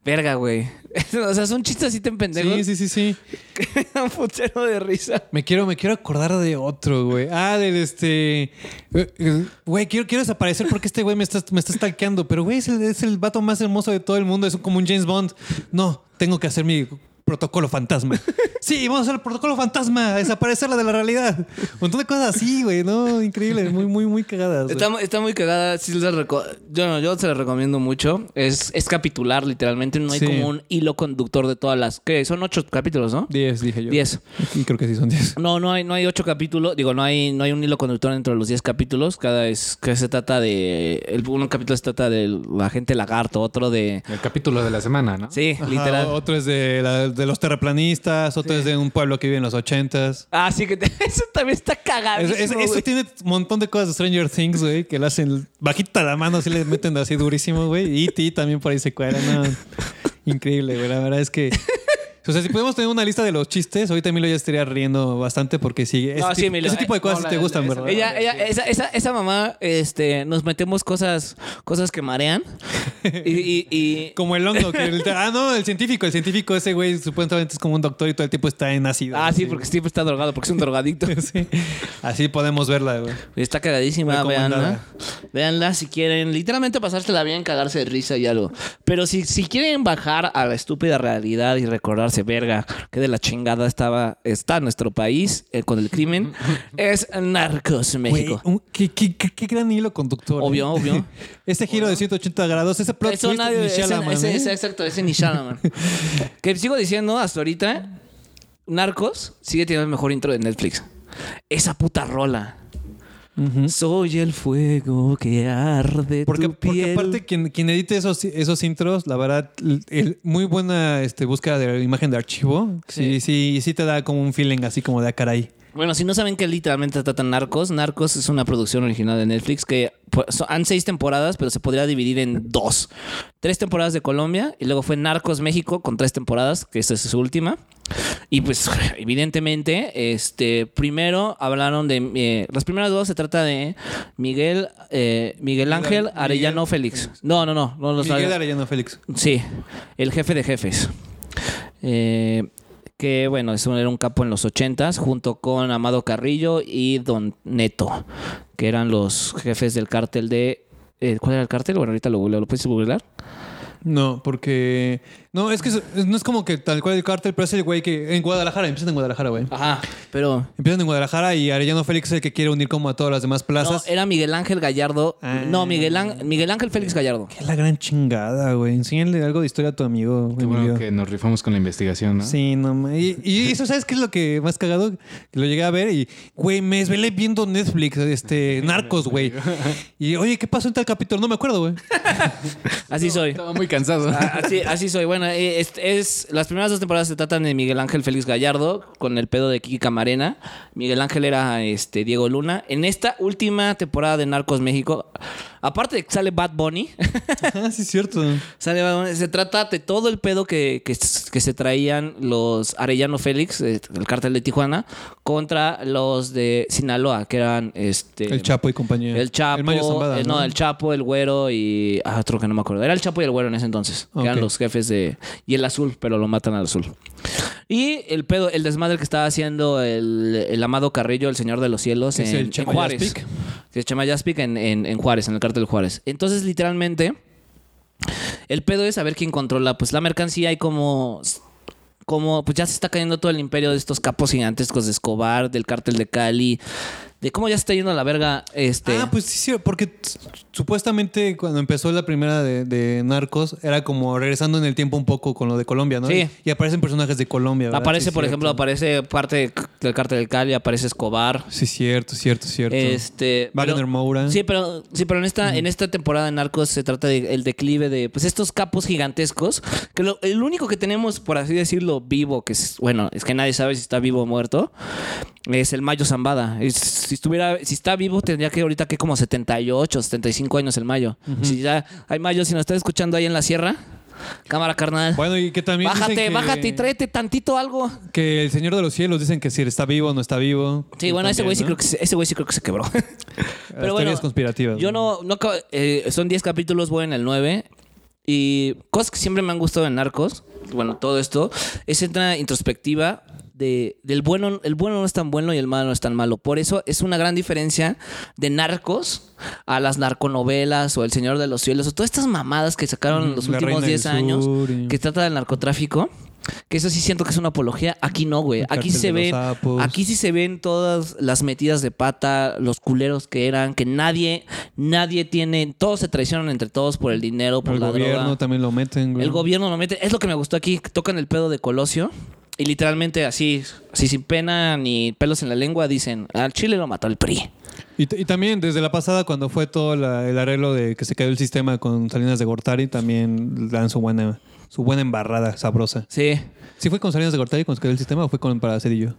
[SPEAKER 3] Verga, güey. o sea, son chistes así tan pendejos.
[SPEAKER 1] Sí, sí, sí, sí.
[SPEAKER 3] dan putero de risa.
[SPEAKER 1] Me quiero, me quiero acordar de otro, güey. Ah, del este. eh, eh, Güey, quiero, quiero desaparecer porque este güey me está, me está stalkeando. Pero, güey, es el, es el vato más hermoso de todo el mundo. Es como un James Bond. No, tengo que hacer mi protocolo fantasma. Sí, vamos a hacer el protocolo fantasma, a desaparecerla de la realidad. Un montón de cosas así, güey, ¿no? Increíble, muy, muy, muy cagadas.
[SPEAKER 3] Está, está muy cagada. Sí les yo, no, yo se la recomiendo mucho. Es, es capitular, literalmente. No hay
[SPEAKER 1] Sí.
[SPEAKER 3] como un hilo conductor de todas las. ¿Qué? Son ocho capítulos, ¿no?
[SPEAKER 1] Diez, dije yo.
[SPEAKER 3] Diez.
[SPEAKER 1] Y creo que sí son diez.
[SPEAKER 3] No, no hay, no hay ocho capítulos. Digo, no hay, no hay un hilo conductor dentro de los diez capítulos. Cada es que se trata de. El, un capítulo se trata de la gente lagarto, otro de.
[SPEAKER 2] El capítulo de la semana, ¿no?
[SPEAKER 3] Sí,
[SPEAKER 1] Ajá,
[SPEAKER 3] literal.
[SPEAKER 1] Otro es de, la- de los terraplanistas, otro es de un pueblo que vive en los ochentas.
[SPEAKER 3] Ah, sí, que te- eso también está
[SPEAKER 1] Es- es- eso tiene un montón de cosas de Stranger Things, güey, que le hacen bajita la mano, así le meten así durísimo, güey. Y T también por ahí se cuela, no. Increíble, güey. La verdad es que. O sea, si podemos tener una lista de los chistes, ahorita Emilio ya estaría riendo bastante porque sí. Ese,
[SPEAKER 3] No, sí,
[SPEAKER 1] tipo,
[SPEAKER 3] Emilio,
[SPEAKER 1] ese tipo de
[SPEAKER 3] eh,
[SPEAKER 1] cosas
[SPEAKER 2] no,
[SPEAKER 1] sí te
[SPEAKER 2] la-
[SPEAKER 1] gustan, ¿verdad?
[SPEAKER 3] Ella, ella, esa, esa, esa mamá, este, nos metemos cosas, cosas que marean. Y, y, y-
[SPEAKER 1] Como el hongo. Que el- ah, no, el científico. El científico, ese güey, supuestamente es como un doctor y todo el tiempo está en ácido.
[SPEAKER 3] ah, sí, porque siempre está drogado, porque es un drogadicto.
[SPEAKER 1] Sí. Así podemos verla, güey.
[SPEAKER 3] Está cagadísima, véanla. Véanla si quieren. Literalmente pasársela bien, cagarse de risa y algo. Pero si, si quieren bajar a la estúpida realidad y recordarse, verga, que de la chingada estaba, está nuestro país eh, con el crimen, es Narcos México.
[SPEAKER 1] Güey, un- qué, qué- qué- qué gran hilo conductor. ¿eh?
[SPEAKER 3] Obvio, obvio.
[SPEAKER 1] Ese giro de 180 grados, ese plot
[SPEAKER 3] Eso
[SPEAKER 1] twist
[SPEAKER 3] nadie- ese-
[SPEAKER 1] Shyamalan,
[SPEAKER 3] ese-
[SPEAKER 1] ¿eh?
[SPEAKER 3] ese- exacto, ese ni Shyamalan. que sigo diciendo hasta ahorita, Narcos sigue teniendo el mejor intro de Netflix. Esa puta rola. Soy el fuego que arde
[SPEAKER 1] Porque,
[SPEAKER 3] tu
[SPEAKER 1] porque aparte quien, quien edite esos, esos intros, la verdad, el- muy buena este, búsqueda de la imagen de archivo. Sí, sí, sí te da como un feeling así como de ah, caray.
[SPEAKER 3] Bueno, si no saben que literalmente tratan Narcos, Narcos es una producción original de Netflix que pues, han seis temporadas, pero se podría dividir en dos. Tres temporadas de Colombia y luego fue Narcos México con tres temporadas, que esta es su última. Y pues, evidentemente, este, primero hablaron de... eh, las primeras dos se trata de Miguel, eh, Miguel Ángel
[SPEAKER 1] Miguel
[SPEAKER 3] Arellano Félix. No, no, no. no los
[SPEAKER 1] Miguel Arellano Félix.
[SPEAKER 3] Sí, el jefe de jefes. eh, que bueno, eso era un capo en los ochentas, junto con Amado Carrillo y Don Neto, que eran los jefes del cártel de... eh, ¿Cuál era el cártel? Bueno, ahorita lo. ¿Lo puedes googlear?
[SPEAKER 1] No, porque. No, es que es- no es como que tal cual el cártel, pero es el güey que. En Guadalajara, empiezan en Guadalajara, güey.
[SPEAKER 3] Ajá. Pero...
[SPEAKER 1] Empiezan en Guadalajara y Arellano Félix es el que quiere unir como a todas las demás
[SPEAKER 3] No,
[SPEAKER 1] plazas.
[SPEAKER 3] era Miguel Ángel Gallardo.
[SPEAKER 1] Ah.
[SPEAKER 3] No, Miguel, Án- Miguel Ángel Félix Gallardo.
[SPEAKER 1] Es la gran chingada, güey. Enséñale algo de historia a tu amigo,
[SPEAKER 2] Qué bueno que nos rifamos con la investigación, ¿no?
[SPEAKER 1] Sí, no y, y eso, ¿sabes qué es lo que más cagado? Que lo llegué a ver y, güey, me desvelé viendo Netflix, este, Narcos, güey. Y, oye, ¿qué pasó en tal capítulo? No me acuerdo, güey.
[SPEAKER 3] Así soy.
[SPEAKER 2] Estaba muy cansado.
[SPEAKER 3] Ah, Así, así soy. Bueno, eh, es, es- las primeras dos temporadas se tratan de Miguel Ángel Félix Gallardo con el pedo de Kiki Camarena. Miguel Ángel era este Diego Luna. En esta última temporada de Narcos México, aparte de que sale Bad Bunny,
[SPEAKER 1] Ah, sí, cierto.
[SPEAKER 3] sale Bad Bunny, se trata de todo el pedo que, que, que se traían los Arellano Félix, eh, el cártel de Tijuana, contra los de Sinaloa, que eran este
[SPEAKER 1] El Chapo y compañía.
[SPEAKER 3] el Chapo,
[SPEAKER 1] El Mayo Zambada,
[SPEAKER 3] eh, no, el Chapo, el Güero y ah, otro que no me acuerdo. Era el Chapo y el Güero en ese entonces, que eran los jefes de y el Azul, pero lo matan al Azul. Y el pedo, el desmadre que estaba haciendo el, el amado Carrillo, el Señor de los Cielos, en,
[SPEAKER 1] el
[SPEAKER 3] en Juárez. Que es en, en, en Juárez, en el cártel Juárez. Entonces, literalmente, el pedo es saber quién controla pues la mercancía y cómo como pues ya se está cayendo todo el imperio de estos capos gigantescos de Escobar, del cártel de Cali, de cómo ya se está yendo a la verga este
[SPEAKER 1] Ah, pues sí, sí, porque supuestamente cuando empezó la primera de, de Narcos era como regresando en el tiempo un poco con lo de Colombia, ¿no?
[SPEAKER 3] Sí.
[SPEAKER 1] Y aparecen personajes de Colombia, ¿verdad?
[SPEAKER 3] Aparece,
[SPEAKER 1] Sí,
[SPEAKER 3] por
[SPEAKER 1] cierto.
[SPEAKER 3] ejemplo, aparece parte de- del cártel del Cali, aparece Escobar.
[SPEAKER 1] Sí, cierto, cierto, cierto.
[SPEAKER 3] Este,
[SPEAKER 1] Wagner
[SPEAKER 3] pero-
[SPEAKER 1] Moura.
[SPEAKER 3] Sí, pero sí, pero en esta en esta temporada de Narcos se trata del declive de pues estos capos gigantescos, que lo- el único que tenemos por así decirlo vivo, que es bueno, es que nadie sabe si está vivo o muerto, es el Mayo Zambada. Es- si estuviera si está vivo tendría que ahorita que como 78, 75 años el Mayo. Si ya hay Mayo si nos está escuchando ahí en la sierra, cámara carnal.
[SPEAKER 1] Bueno, y que también
[SPEAKER 3] Bájate,
[SPEAKER 1] que-
[SPEAKER 3] bájate y tráete tantito algo.
[SPEAKER 1] Que el Señor de los Cielos dicen que si está vivo o no está vivo.
[SPEAKER 3] Sí, bueno, ese güey sí creo que se, ese güey sí creo que se quebró.
[SPEAKER 1] Las
[SPEAKER 3] Pero bueno,
[SPEAKER 1] conspirativas.
[SPEAKER 3] yo no, no eh, son 10 capítulos, voy en el 9 y cosas que siempre me han gustado en Narcos, bueno, todo esto es esta introspectiva de del bueno, el bueno no es tan bueno y el malo no es tan malo. Por eso es una gran diferencia de Narcos a las narconovelas o El Señor de los Cielos o todas estas mamadas que sacaron en los
[SPEAKER 1] La
[SPEAKER 3] últimos
[SPEAKER 1] Reina del
[SPEAKER 3] 10 años
[SPEAKER 1] Sur y-
[SPEAKER 3] que trata del narcotráfico. Que eso sí siento que es una apología. Aquí no, güey.
[SPEAKER 1] El
[SPEAKER 3] Aquí se ven. Aquí sí se ven todas las metidas de pata, los culeros que eran, que nadie, nadie tiene. Todos se traicionan entre todos por el dinero, por
[SPEAKER 1] El
[SPEAKER 3] la
[SPEAKER 1] gobierno
[SPEAKER 3] droga.
[SPEAKER 1] también lo meten, güey.
[SPEAKER 3] El gobierno lo mete. Es lo que me gustó aquí. Tocan el pedo de Colosio. Y literalmente así, así sin pena ni pelos en la lengua, dicen: al Chile lo mató el PRI.
[SPEAKER 1] Y, también desde la pasada, cuando fue todo la- el arreglo de que se cayó el sistema con Salinas de Gortari, también dan su buena, su buena embarrada sabrosa.
[SPEAKER 3] Sí.
[SPEAKER 1] ¿Sí fue con Salinas de Gortari cuando se cayó el sistema o fue con para Cedillo?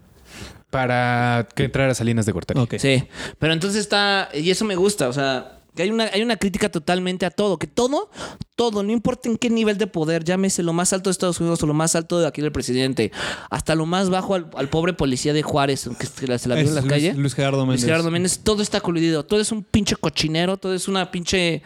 [SPEAKER 2] Para que entrara Salinas de Gortari.
[SPEAKER 1] Ok.
[SPEAKER 3] Sí, pero entonces está, y eso me gusta, o sea, que hay una, hay una crítica totalmente a todo, que todo, todo, no importa en qué nivel de poder, llámese lo más alto de Estados Unidos o lo más alto de aquí del presidente, hasta lo más bajo al, al pobre policía de Juárez, que se la, se la vio en la
[SPEAKER 1] Luis-
[SPEAKER 3] calle.
[SPEAKER 1] Luis Gerardo
[SPEAKER 3] Luis
[SPEAKER 1] Méndez.
[SPEAKER 3] Gerardo Méndez, todo está coludido, todo es un pinche cochinero, todo es una pinche...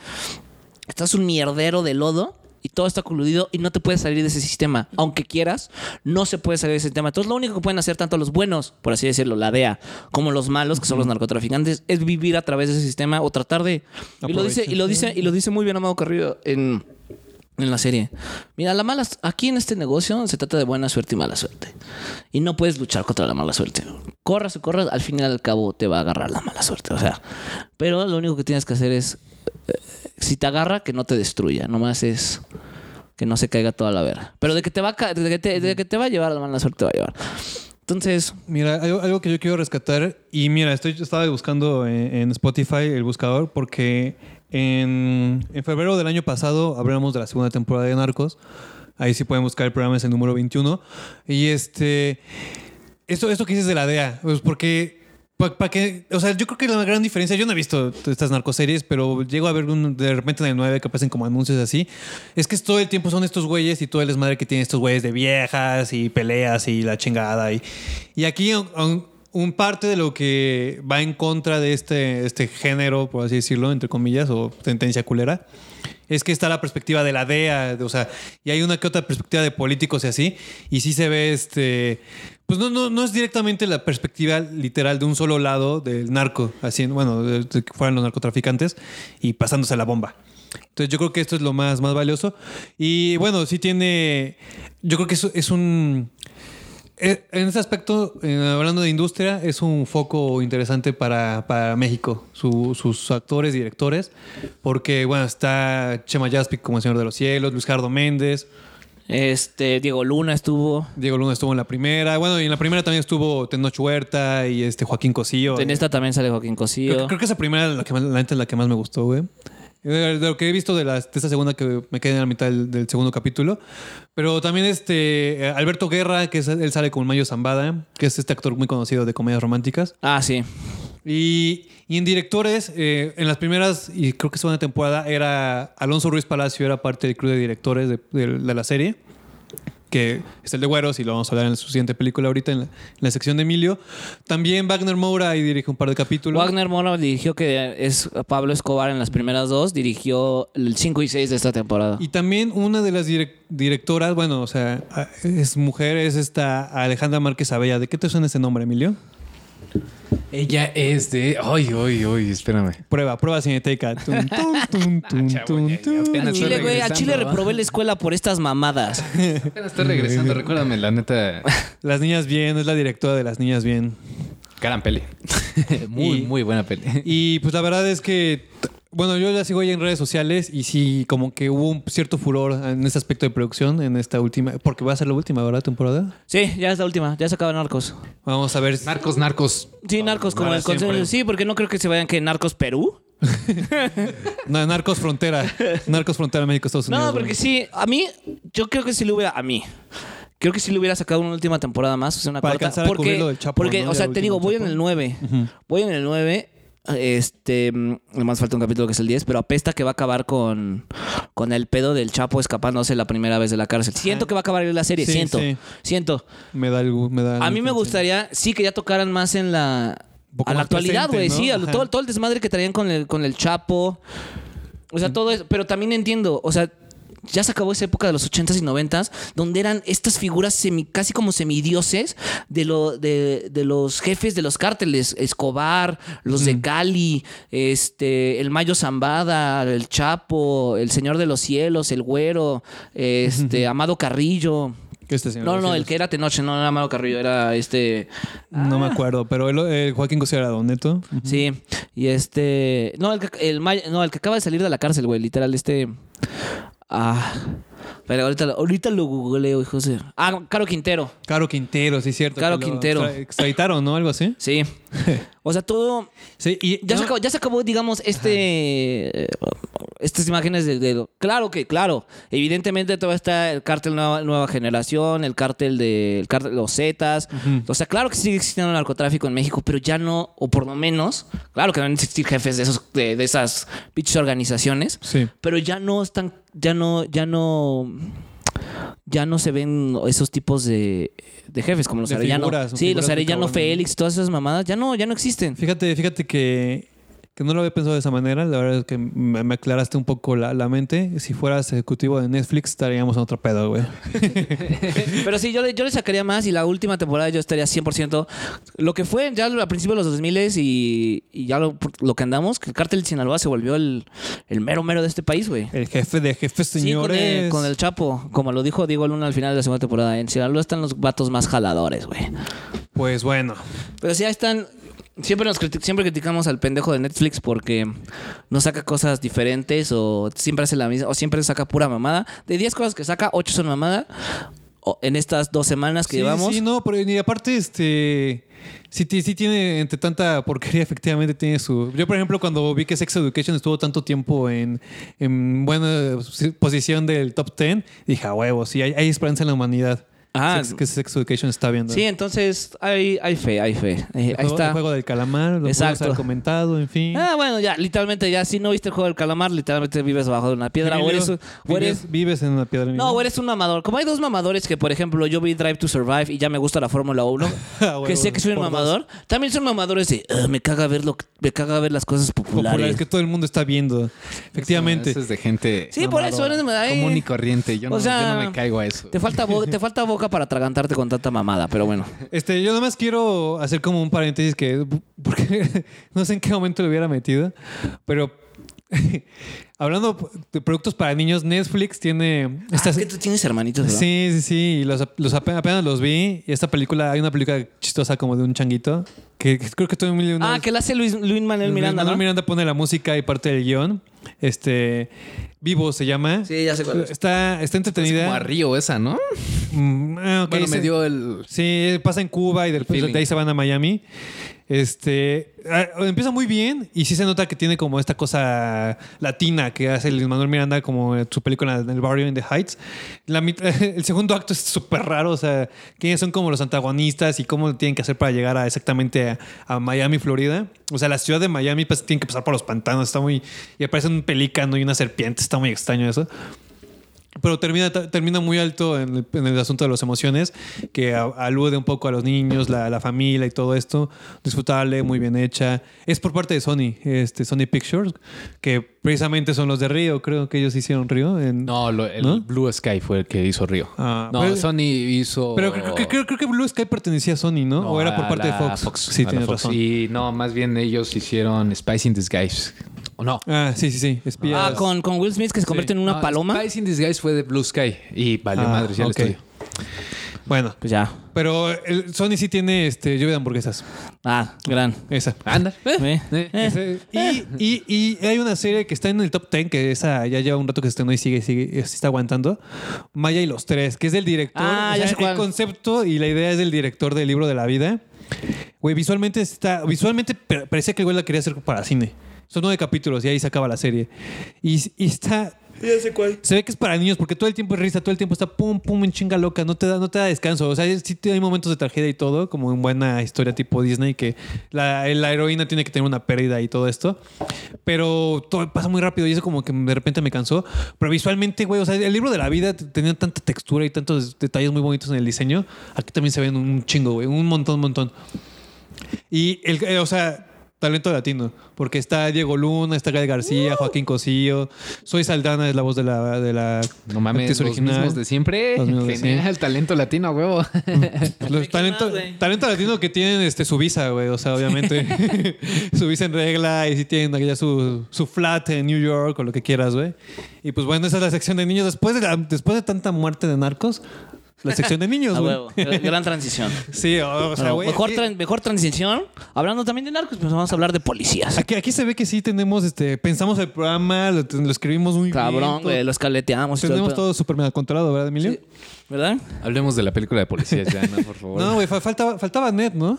[SPEAKER 3] Estás un mierdero de lodo y todo está coludido y no te puedes salir de ese sistema. Aunque quieras, no se puede salir de ese sistema. Entonces, lo único que pueden hacer tanto los buenos, por así decirlo, la DEA, como los malos, que son los narcotraficantes, es vivir a través de ese sistema o tratar de. Y lo dice, y lo dice, y lo dice muy bien Amado Carrillo en, en la serie. Mira, la mala, aquí en este negocio se trata de buena suerte y mala suerte. Y no puedes luchar contra la mala suerte. Corras o corras, al final y al cabo te va a agarrar la mala suerte. O sea, pero lo único que tienes que hacer es eh, si te agarra, que no te destruya. Nomás es que no se caiga toda la verga. Pero de que te va a, de que te, de que te va a llevar la mala suerte, te va a llevar. Entonces,
[SPEAKER 1] Mira, algo, que yo quiero rescatar, y mira, estoy, estaba buscando en, en Spotify el buscador, porque en, en febrero del año pasado hablamos de la segunda temporada de Narcos. Ahí sí pueden buscar el programa, es el número 21. Y este. Esto, esto que dices de la DEA, pues porque. Para que, o sea, yo creo que la gran diferencia, yo no he visto estas narcoseries, pero llego a ver un- de repente en el 9 que aparecen como anuncios así, es que todo el tiempo son estos güeyes y todo el desmadre que tienen estos güeyes de viejas y peleas y la chingada. Y, y aquí un, un- parte de lo que va en contra de este, este género, por así decirlo, entre comillas, o tendencia culera, es que está la perspectiva de la DEA, de- o sea, y hay una que otra perspectiva de políticos y así, y sí se ve este, pues no, no, no es directamente la perspectiva literal de un solo lado del narco, así, bueno, de, que fueran los narcotraficantes y pasándose la bomba. Entonces yo creo que esto es lo más, más valioso. Y bueno, sí tiene, yo creo que es, es un... eh, En ese aspecto, eh, hablando de industria, es un foco interesante para, para México, su- sus actores, directores, porque, bueno, está Chema Jaspic como El Señor de los Cielos, Luis Jardo Méndez,
[SPEAKER 3] Este, Diego Luna estuvo.
[SPEAKER 1] Diego Luna estuvo en la primera, bueno, y en la primera también estuvo Tenoch Huerta y este Joaquín Cosío.
[SPEAKER 3] En esta también sale Joaquín Cosío.
[SPEAKER 1] creo que esa primera, la, que más- la neta, es la que más me gustó, güey. De de lo que he visto de, las, de esta segunda que me quedé en la mitad del, del segundo capítulo. Pero también este eh, Alberto Guerra, que es- él sale con Mayo Zambada, que es este actor muy conocido de comedias románticas.
[SPEAKER 3] Ah, sí.
[SPEAKER 1] Y, y en directores, eh, en las primeras y creo que segunda temporada, era Alonso Ruiz Palacio, era parte del club de directores de, de- de la serie, que es el de Güeros, y lo vamos a hablar en su siguiente película ahorita, en la, en la sección de Emilio. También Wagner Moura y dirige un par de capítulos.
[SPEAKER 3] Wagner Moura dirigió que es Pablo Escobar en las primeras dos, dirigió el 5 y 6 de esta temporada.
[SPEAKER 1] Y también una de las direc- directoras, bueno, o sea, es mujer, es esta Alejandra Márquez Abella. ¿De qué te suena ese nombre, Emilio?
[SPEAKER 2] Ella es de. Ay, ay, ay, espérame.
[SPEAKER 1] Prueba, prueba cineteca. Tum, tum, tum, tum,
[SPEAKER 2] Chavo,
[SPEAKER 1] tum,
[SPEAKER 2] ya- ya
[SPEAKER 1] tum.
[SPEAKER 2] apenas
[SPEAKER 3] a Chile, güey, a Chile reprobé la escuela por estas mamadas.
[SPEAKER 2] Apenas estoy regresando, recuérdame, la neta.
[SPEAKER 1] Las niñas bien, es la directora de Las niñas bien.
[SPEAKER 2] Gran peli. muy,
[SPEAKER 1] Y-
[SPEAKER 2] muy buena peli.
[SPEAKER 1] Y pues la verdad es que, bueno, yo la sigo ahí en redes sociales y sí, como que hubo un cierto furor en este aspecto de producción en esta última, porque va a ser la última, ¿verdad? Temporada.
[SPEAKER 3] Sí, ya es la última, ya se acaba Narcos.
[SPEAKER 1] Vamos a ver. si-
[SPEAKER 2] Narcos, narcos.
[SPEAKER 3] Sí, Narcos como el consenso. Sí, porque no creo que se vayan que Narcos Perú.
[SPEAKER 1] No, Narcos Frontera. Narcos Frontera México, Estados Unidos.
[SPEAKER 3] No, porque sí, a mí, yo creo que si le hubiera, a mí, creo que si le hubiera sacado una última temporada más, o sea, una
[SPEAKER 1] Para
[SPEAKER 3] cuarta.
[SPEAKER 1] alcanzar a
[SPEAKER 3] porque,
[SPEAKER 1] lo del Chapo,
[SPEAKER 3] porque
[SPEAKER 1] ¿no?
[SPEAKER 3] o sea, te digo, voy en el 9. Voy en el 9. Este, más falta un capítulo que es el 10, pero apesta que va a acabar con, con el pedo del Chapo escapándose la primera vez de la cárcel. Siento que va a acabar la serie,
[SPEAKER 1] Sí,
[SPEAKER 3] siento,
[SPEAKER 1] sí.
[SPEAKER 3] siento.
[SPEAKER 1] Me da algo, me da
[SPEAKER 3] A mí me gustaría, sí, que ya tocaran más en la. A la actualidad, güey,
[SPEAKER 1] ¿no?
[SPEAKER 3] sí, a todo, todo el desmadre que traían con el, con el Chapo. O sea, todo eso. Pero también entiendo, o sea, ya se acabó esa época de los 80s y 90s, donde eran estas figuras semi, casi como semidioses de, lo, de, de los jefes de los cárteles. Escobar, los de Cali, este, el Mayo Zambada, el Chapo, el Señor de los Cielos, el Güero, este, Amado Carrillo.
[SPEAKER 1] Este señor
[SPEAKER 3] No, no, el que era Tenoche, no era Amado Carrillo, era este.
[SPEAKER 1] No me acuerdo, pero el, el Joaquín Cosío era Don Neto.
[SPEAKER 3] Sí, y este. No el, que, el, no, el que acaba de salir de la cárcel, güey, literal, este. Ah. Pero ahorita, lo- ahorita lo googleo, hijo de. Ah, Caro Quintero.
[SPEAKER 1] Caro Quintero, sí, cierto.
[SPEAKER 3] Caro Quintero.
[SPEAKER 1] extra- Extraditaron, ¿no? Algo así.
[SPEAKER 3] Sí. O sea, todo.
[SPEAKER 1] Sí, y
[SPEAKER 3] Ya,
[SPEAKER 1] no,
[SPEAKER 3] se, acabó, ya se acabó, digamos, este. Estas imágenes de, de- Claro que, claro. Evidentemente, todo está el cártel nueva, nueva generación, el cártel de. El cártel los Zetas. O sea, claro que sigue existiendo el narcotráfico en México, pero ya no, o por lo menos. Claro que van a existir jefes de, esos, de, de esas pinches organizaciones.
[SPEAKER 1] Sí.
[SPEAKER 3] Pero ya no están. Ya no. Ya no. Ya no se ven esos tipos de, de jefes como los
[SPEAKER 1] De
[SPEAKER 3] Arellano.
[SPEAKER 1] figuras,
[SPEAKER 3] sí, los Arellano. Félix, todas esas mamadas, ya no, ya no existen.
[SPEAKER 1] Fíjate, fíjate que, que no lo había pensado de esa manera. La verdad es que me, aclaraste un poco la, la mente. Si fueras ejecutivo de Netflix, estaríamos en otro pedo, güey.
[SPEAKER 3] Pero sí, yo le, yo le sacaría más y la última temporada yo estaría 100%. Lo que fue ya al principio de los 2000 y, y ya lo, lo que andamos, que el cártel de Sinaloa se volvió el, el mero mero de este país, güey.
[SPEAKER 1] El jefe de jefes,
[SPEAKER 3] Sí, con
[SPEAKER 1] señores.
[SPEAKER 3] el, con el Chapo, como lo dijo Diego Luna al final de la segunda temporada. En Sinaloa están los vatos más jaladores, güey.
[SPEAKER 1] Pues bueno.
[SPEAKER 3] Pero sí, ahí están. Siempre, nos siempre criticamos al pendejo de Netflix porque no saca cosas diferentes o siempre hace la misma, o siempre saca pura mamada. De 10 cosas que saca, 8 son mamada. En estas dos semanas que
[SPEAKER 1] sí,
[SPEAKER 3] llevamos.
[SPEAKER 1] Sí, no, pero y aparte, este. Sí, sí tiene, entre tanta porquería, efectivamente tiene su. Yo, por ejemplo, cuando vi que Sex Education estuvo tanto tiempo en, en buena posición del top 10, dije, a huevo, sí, hay, hay esperanza en la humanidad.
[SPEAKER 3] Ah.
[SPEAKER 1] Sex- que Sex Education está viendo.
[SPEAKER 3] Sí, entonces hay, hay fe, hay fe. Eh, ahí
[SPEAKER 1] juego,
[SPEAKER 3] está.
[SPEAKER 1] el juego del calamar, lo
[SPEAKER 3] Exacto.
[SPEAKER 1] Comentado, en fin.
[SPEAKER 3] Ah, bueno, ya, literalmente, ya si no viste el juego del calamar, literalmente vives bajo de una piedra. O eres, un- o eres-
[SPEAKER 1] vives, vives en una piedra.
[SPEAKER 3] no, o eres un mamador. Como hay dos mamadores que, por ejemplo, yo vi Drive to Survive y ya me gusta la Fórmula 1,
[SPEAKER 1] Ah,
[SPEAKER 3] que sé que soy un
[SPEAKER 1] dos.
[SPEAKER 3] mamador. También son mamadores de, "Ah, me caga ver lo, me caga ver las cosas populares.
[SPEAKER 1] Populares que todo el mundo está viendo. Efectivamente.
[SPEAKER 2] Eso es de gente
[SPEAKER 3] Sí, por eso eres
[SPEAKER 2] común y corriente. Yo no,
[SPEAKER 3] O sea,
[SPEAKER 2] yo no me caigo a eso.
[SPEAKER 3] Te falta, te falta boca para atragantarte con tanta mamada, pero bueno.
[SPEAKER 1] Este, yo nada más quiero hacer como un paréntesis que porque no sé en qué momento lo hubiera metido, pero hablando de productos para niños, Netflix tiene
[SPEAKER 3] Ah,
[SPEAKER 1] estas
[SPEAKER 3] es que tú tienes hermanitos, ¿verdad?
[SPEAKER 1] Sí, sí, sí, y los, los ape- apenas los vi y esta película hay una película chistosa como de un changuito que, que creo que estoy muy
[SPEAKER 3] Ah, que la hace Luis, Luis Manuel Miranda,
[SPEAKER 1] Manuel
[SPEAKER 3] ¿no?
[SPEAKER 1] Miranda pone la música y parte del guion. Este Vivo se llama.
[SPEAKER 3] Sí, ya sé cuál es.
[SPEAKER 1] Está, está
[SPEAKER 2] Es
[SPEAKER 1] entretenida.
[SPEAKER 2] como a Río esa, ¿no?
[SPEAKER 1] Mm, ah, ok,
[SPEAKER 2] bueno, me dio el...
[SPEAKER 1] Sí, pasa en Cuba y después
[SPEAKER 2] feeling.
[SPEAKER 1] de ahí se van a Miami. Este ah, empieza muy bien y sí se nota que tiene como esta cosa latina que hace Luis Manuel Miranda como su película en el barrio in the Heights. La el segundo acto es súper raro, o sea, quiénes son como los antagonistas y cómo tienen que hacer para llegar a exactamente a, a Miami, Florida. O sea, la ciudad de Miami pues tienen que pasar por los pantanos, está muy y aparece un pelícano y una serpiente, está muy extraño eso. Pero termina, termina muy alto en el, en el asunto de las emociones, que a- alude un poco a los niños, la, la familia y todo esto. Disfrutable, muy bien hecha. Es por parte de Sony, este, Sony Pictures, que precisamente son los de Río, creo que ellos hicieron Río. En,
[SPEAKER 2] No, lo- el
[SPEAKER 1] ¿No?
[SPEAKER 2] Blue Sky fue el que hizo Río.
[SPEAKER 1] Ah,
[SPEAKER 2] no,
[SPEAKER 1] pero-
[SPEAKER 2] Sony hizo...
[SPEAKER 1] Pero creo, creo- creo- creo que Blue Sky pertenecía a Sony, ¿no?
[SPEAKER 2] No,
[SPEAKER 1] o era por parte de
[SPEAKER 2] la
[SPEAKER 1] Fox. Sí, tienes
[SPEAKER 2] Fox.
[SPEAKER 1] razón.
[SPEAKER 2] Y no, más bien ellos hicieron Spice in Disguise. ¿O no?
[SPEAKER 1] Ah, sí, sí, sí. Espías.
[SPEAKER 3] Ah, con, con Will Smith que se convierte en una
[SPEAKER 2] No,
[SPEAKER 3] paloma.
[SPEAKER 2] Spice in Disguise fue de Blue Sky. Y valió
[SPEAKER 1] Ah,
[SPEAKER 2] madre ya el
[SPEAKER 1] ok.
[SPEAKER 2] estudio.
[SPEAKER 1] Bueno,
[SPEAKER 3] Pues ya.
[SPEAKER 1] pero el Sony sí tiene este, lluvia de hamburguesas.
[SPEAKER 3] Ah, gran.
[SPEAKER 1] Esa.
[SPEAKER 2] Anda.
[SPEAKER 3] Eh,
[SPEAKER 2] Eh.
[SPEAKER 3] eh.
[SPEAKER 1] Ese- y, y- y hay una serie que está en el top 10, que esa ya lleva un rato que se estrenó y sigue, sigue, sí está aguantando. Maya y los tres, que es del director.
[SPEAKER 3] Ah, ya sé cuál.
[SPEAKER 1] El concepto y la idea es del director del libro de la vida. Güey, visualmente está. Visualmente pa- parecía que el güey la quería hacer para cine. Son nueve capítulos y ahí se acaba la serie. Y, y está. Se ve que es para niños porque todo el tiempo es risa, todo el tiempo está pum, pum, en chinga loca, no te da, no te da descanso. O sea, sí hay momentos de tragedia y todo, como en buena historia tipo Disney, que la, la heroína tiene que tener una pérdida y todo esto. Pero todo pasa muy rápido y eso como que de repente me cansó. Pero visualmente, güey, o sea, el libro de la vida tenía tanta textura y tantos detalles muy bonitos en el diseño. Aquí también se ven un chingo, güey, un montón, un montón. Y, el, eh, o sea, talento latino, porque está Diego Luna, está Gael García, Joaquín Cosío, Soy Saldana es la voz de la, de la
[SPEAKER 2] No mames,
[SPEAKER 1] actriz
[SPEAKER 2] los mismos de siempre.
[SPEAKER 1] Los mismos de
[SPEAKER 2] Genial,
[SPEAKER 1] siempre.
[SPEAKER 2] talento latino, huevo.
[SPEAKER 1] Los talento, talento latino que tienen este, su visa, güey, o sea, obviamente su visa en regla y si tienen allá su, su flat en New York o lo que quieras, güey. Y pues bueno, esa es la sección de niños. Después de, la- después de tanta muerte de narcos, la sección de niños,
[SPEAKER 3] A
[SPEAKER 1] güey.
[SPEAKER 3] huevo. Gran transición.
[SPEAKER 1] Sí, o, o sea,
[SPEAKER 3] Bueno,
[SPEAKER 1] güey.
[SPEAKER 3] mejor,
[SPEAKER 1] aquí-
[SPEAKER 3] tran- mejor transición. Hablando también de narcos, pues vamos a hablar de policías.
[SPEAKER 1] Aquí, aquí se ve que sí tenemos, este, pensamos el programa, lo, lo escribimos muy bien.
[SPEAKER 3] Cabrón,
[SPEAKER 1] todo-
[SPEAKER 3] güey, los caleteamos. y todo el
[SPEAKER 1] Tenemos
[SPEAKER 3] pedo.
[SPEAKER 1] todo súper mega controlado, ¿verdad, Emilio?
[SPEAKER 3] Sí. ¿Verdad?
[SPEAKER 2] Hablemos de la película de policías ya, ¿no? Por favor.
[SPEAKER 1] No, güey, fa- faltaba, faltaba Ned, ¿no?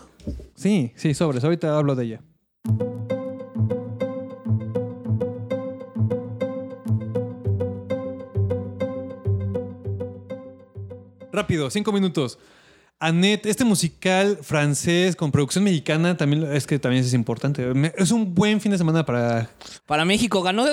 [SPEAKER 1] Sí, sí, sobres. Ahorita hablo de ella. Rápido, cinco minutos. Annette, este musical francés con producción mexicana también es que también es importante. Es un buen fin de semana para
[SPEAKER 3] Para México ganó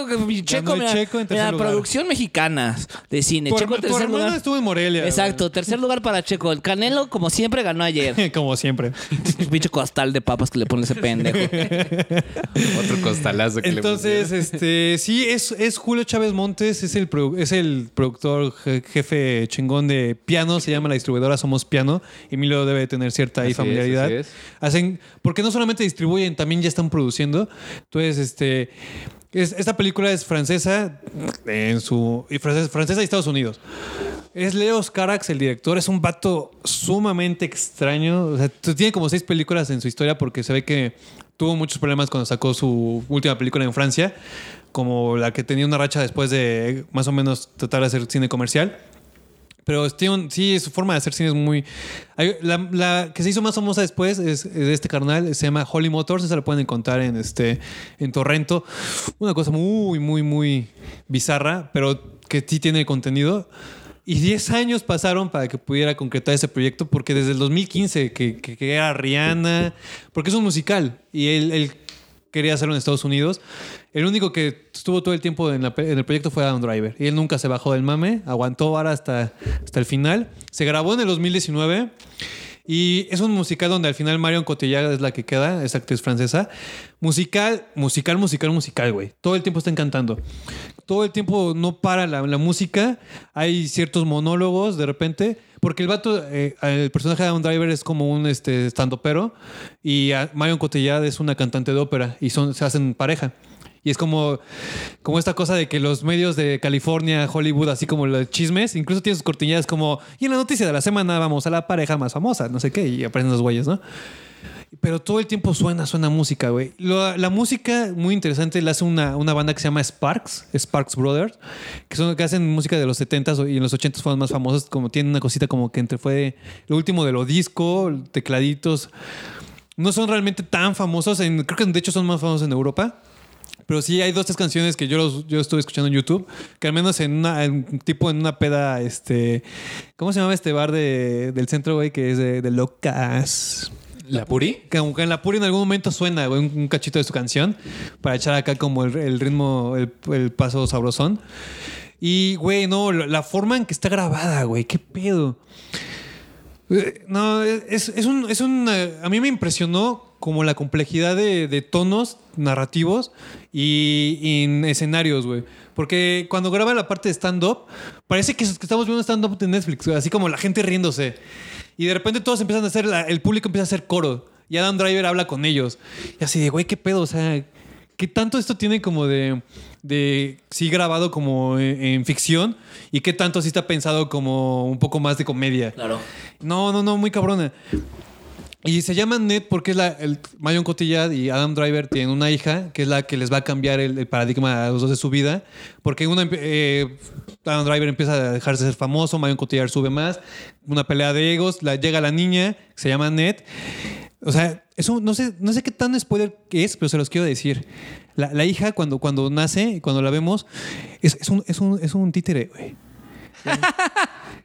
[SPEAKER 3] Checo,
[SPEAKER 1] el
[SPEAKER 3] mira,
[SPEAKER 1] Checo en tercer
[SPEAKER 3] mira,
[SPEAKER 1] lugar.
[SPEAKER 3] producción mexicana de cine. Checo en tercer lugar.
[SPEAKER 1] estuvo en Morelia.
[SPEAKER 3] Exacto, tercer lugar para Checo. El Canelo, como siempre, ganó ayer.
[SPEAKER 1] Como siempre.
[SPEAKER 3] Pinche costal de papas que le pone ese pendejo.
[SPEAKER 2] Otro costalazo que
[SPEAKER 1] Entonces, este, sí, es, es Julio Chávez Montes, es el, es el productor je- jefe chingón de piano, se llama la distribuidora Somos Piano. Emilio debe tener cierta
[SPEAKER 2] es,
[SPEAKER 1] familiaridad.
[SPEAKER 2] así es.
[SPEAKER 1] Hacen, porque no solamente distribuyen, también ya están produciendo. Entonces, este, es- esta película es francesa en su y francesa, francesa y Estados Unidos. Es Leo Carax, el director. Es un vato sumamente extraño. O sea, tiene como seis películas en su historia porque se ve que tuvo muchos problemas cuando sacó su última película en Francia, como la que tenía una racha después de más o menos tratar de hacer cine comercial. Pero un- sí, su forma de hacer cine es muy... La, la que se hizo más famosa después es, de este carnal, se llama Holly Motors, esa la pueden encontrar en, este, en Torrento. Una cosa muy, muy, muy bizarra, pero que sí tiene contenido. Y 10 años pasaron para que pudiera concretar ese proyecto, porque desde el 2015, que, que, que era Rihanna, porque es un musical, y él, él quería hacerlo en Estados Unidos. El único que estuvo todo el tiempo en, el proyecto fue Adam Driver. Y él nunca se bajó del mame, aguantó vara hasta, hasta el final. Se grabó en el 2019. Y es un musical donde al final Marion Cotillard es la que queda, esa actriz francesa. Musical, musical, musical, musical, güey. Todo el tiempo está encantando. Todo el tiempo no para la, música. Hay ciertos monólogos de repente. Porque el vato, eh, el personaje de Adam Driver es como un este, estandopero. Y Marion Cotillard es una cantante de ópera. Y son, se hacen pareja. Y es como, como esta cosa de que los medios de California, Hollywood, así como los chismes, incluso tienen sus cortinillas como, y en la noticia de la semana vamos a la pareja más famosa, no sé qué, y aparecen los güeyes, ¿no? Pero todo el tiempo suena, suena música, güey. La, música, muy interesante, la hace una, una banda que se llama Sparks, Sparks Brothers, que, son, que hacen música de los 70s y en los 80s fueron más famosos, como tienen una cosita como que entre fue lo último de lo disco, tecladitos. No son realmente tan famosos, creo que de hecho son más famosos en Europa. Pero sí hay dos, tres canciones que yo, los- yo estuve escuchando en YouTube, que al menos en una, tipo en una peda, este, ¿cómo se llama este bar de, del centro, güey? Que es de locas.
[SPEAKER 2] ¿La Puri?
[SPEAKER 1] Que aunque en la Puri en algún momento suena, un, cachito de su canción para echar acá como el, ritmo, el, el paso sabrosón. Y, güey, no, la forma en que está grabada, güey, qué pedo. Eh, No, es, es un, es eh, A mí me impresionó como la complejidad de, tonos narrativos y, en escenarios, güey. Porque cuando graba la parte de stand-up, parece que, es- que estamos viendo stand-up de Netflix, así como la gente riéndose. Y de repente todos empiezan a hacer, la- el público empieza a hacer coro. Y Adam Driver habla con ellos. Y así de, güey, qué pedo, o sea, ¿qué tanto esto tiene como de, de sí grabado como en, en ficción? ¿Y qué tanto sí está pensado como un poco más de comedia?
[SPEAKER 3] Claro.
[SPEAKER 1] No, no, no, muy cabrona. Y se llama Ned porque es la, el Marion Cotillard y Adam Driver tienen una hija que es la que les va a cambiar el, paradigma a los dos de su vida. Porque una, eh, Adam Driver empieza a dejarse de ser famoso, Marion Cotillard sube más, una pelea de egos, la, llega la niña, se llama Ned. O sea, eso no sé, no sé qué tan spoiler que es, pero se los quiero decir. La, hija, cuando, cuando nace, cuando la vemos, es un, es, un, es un títere, güey.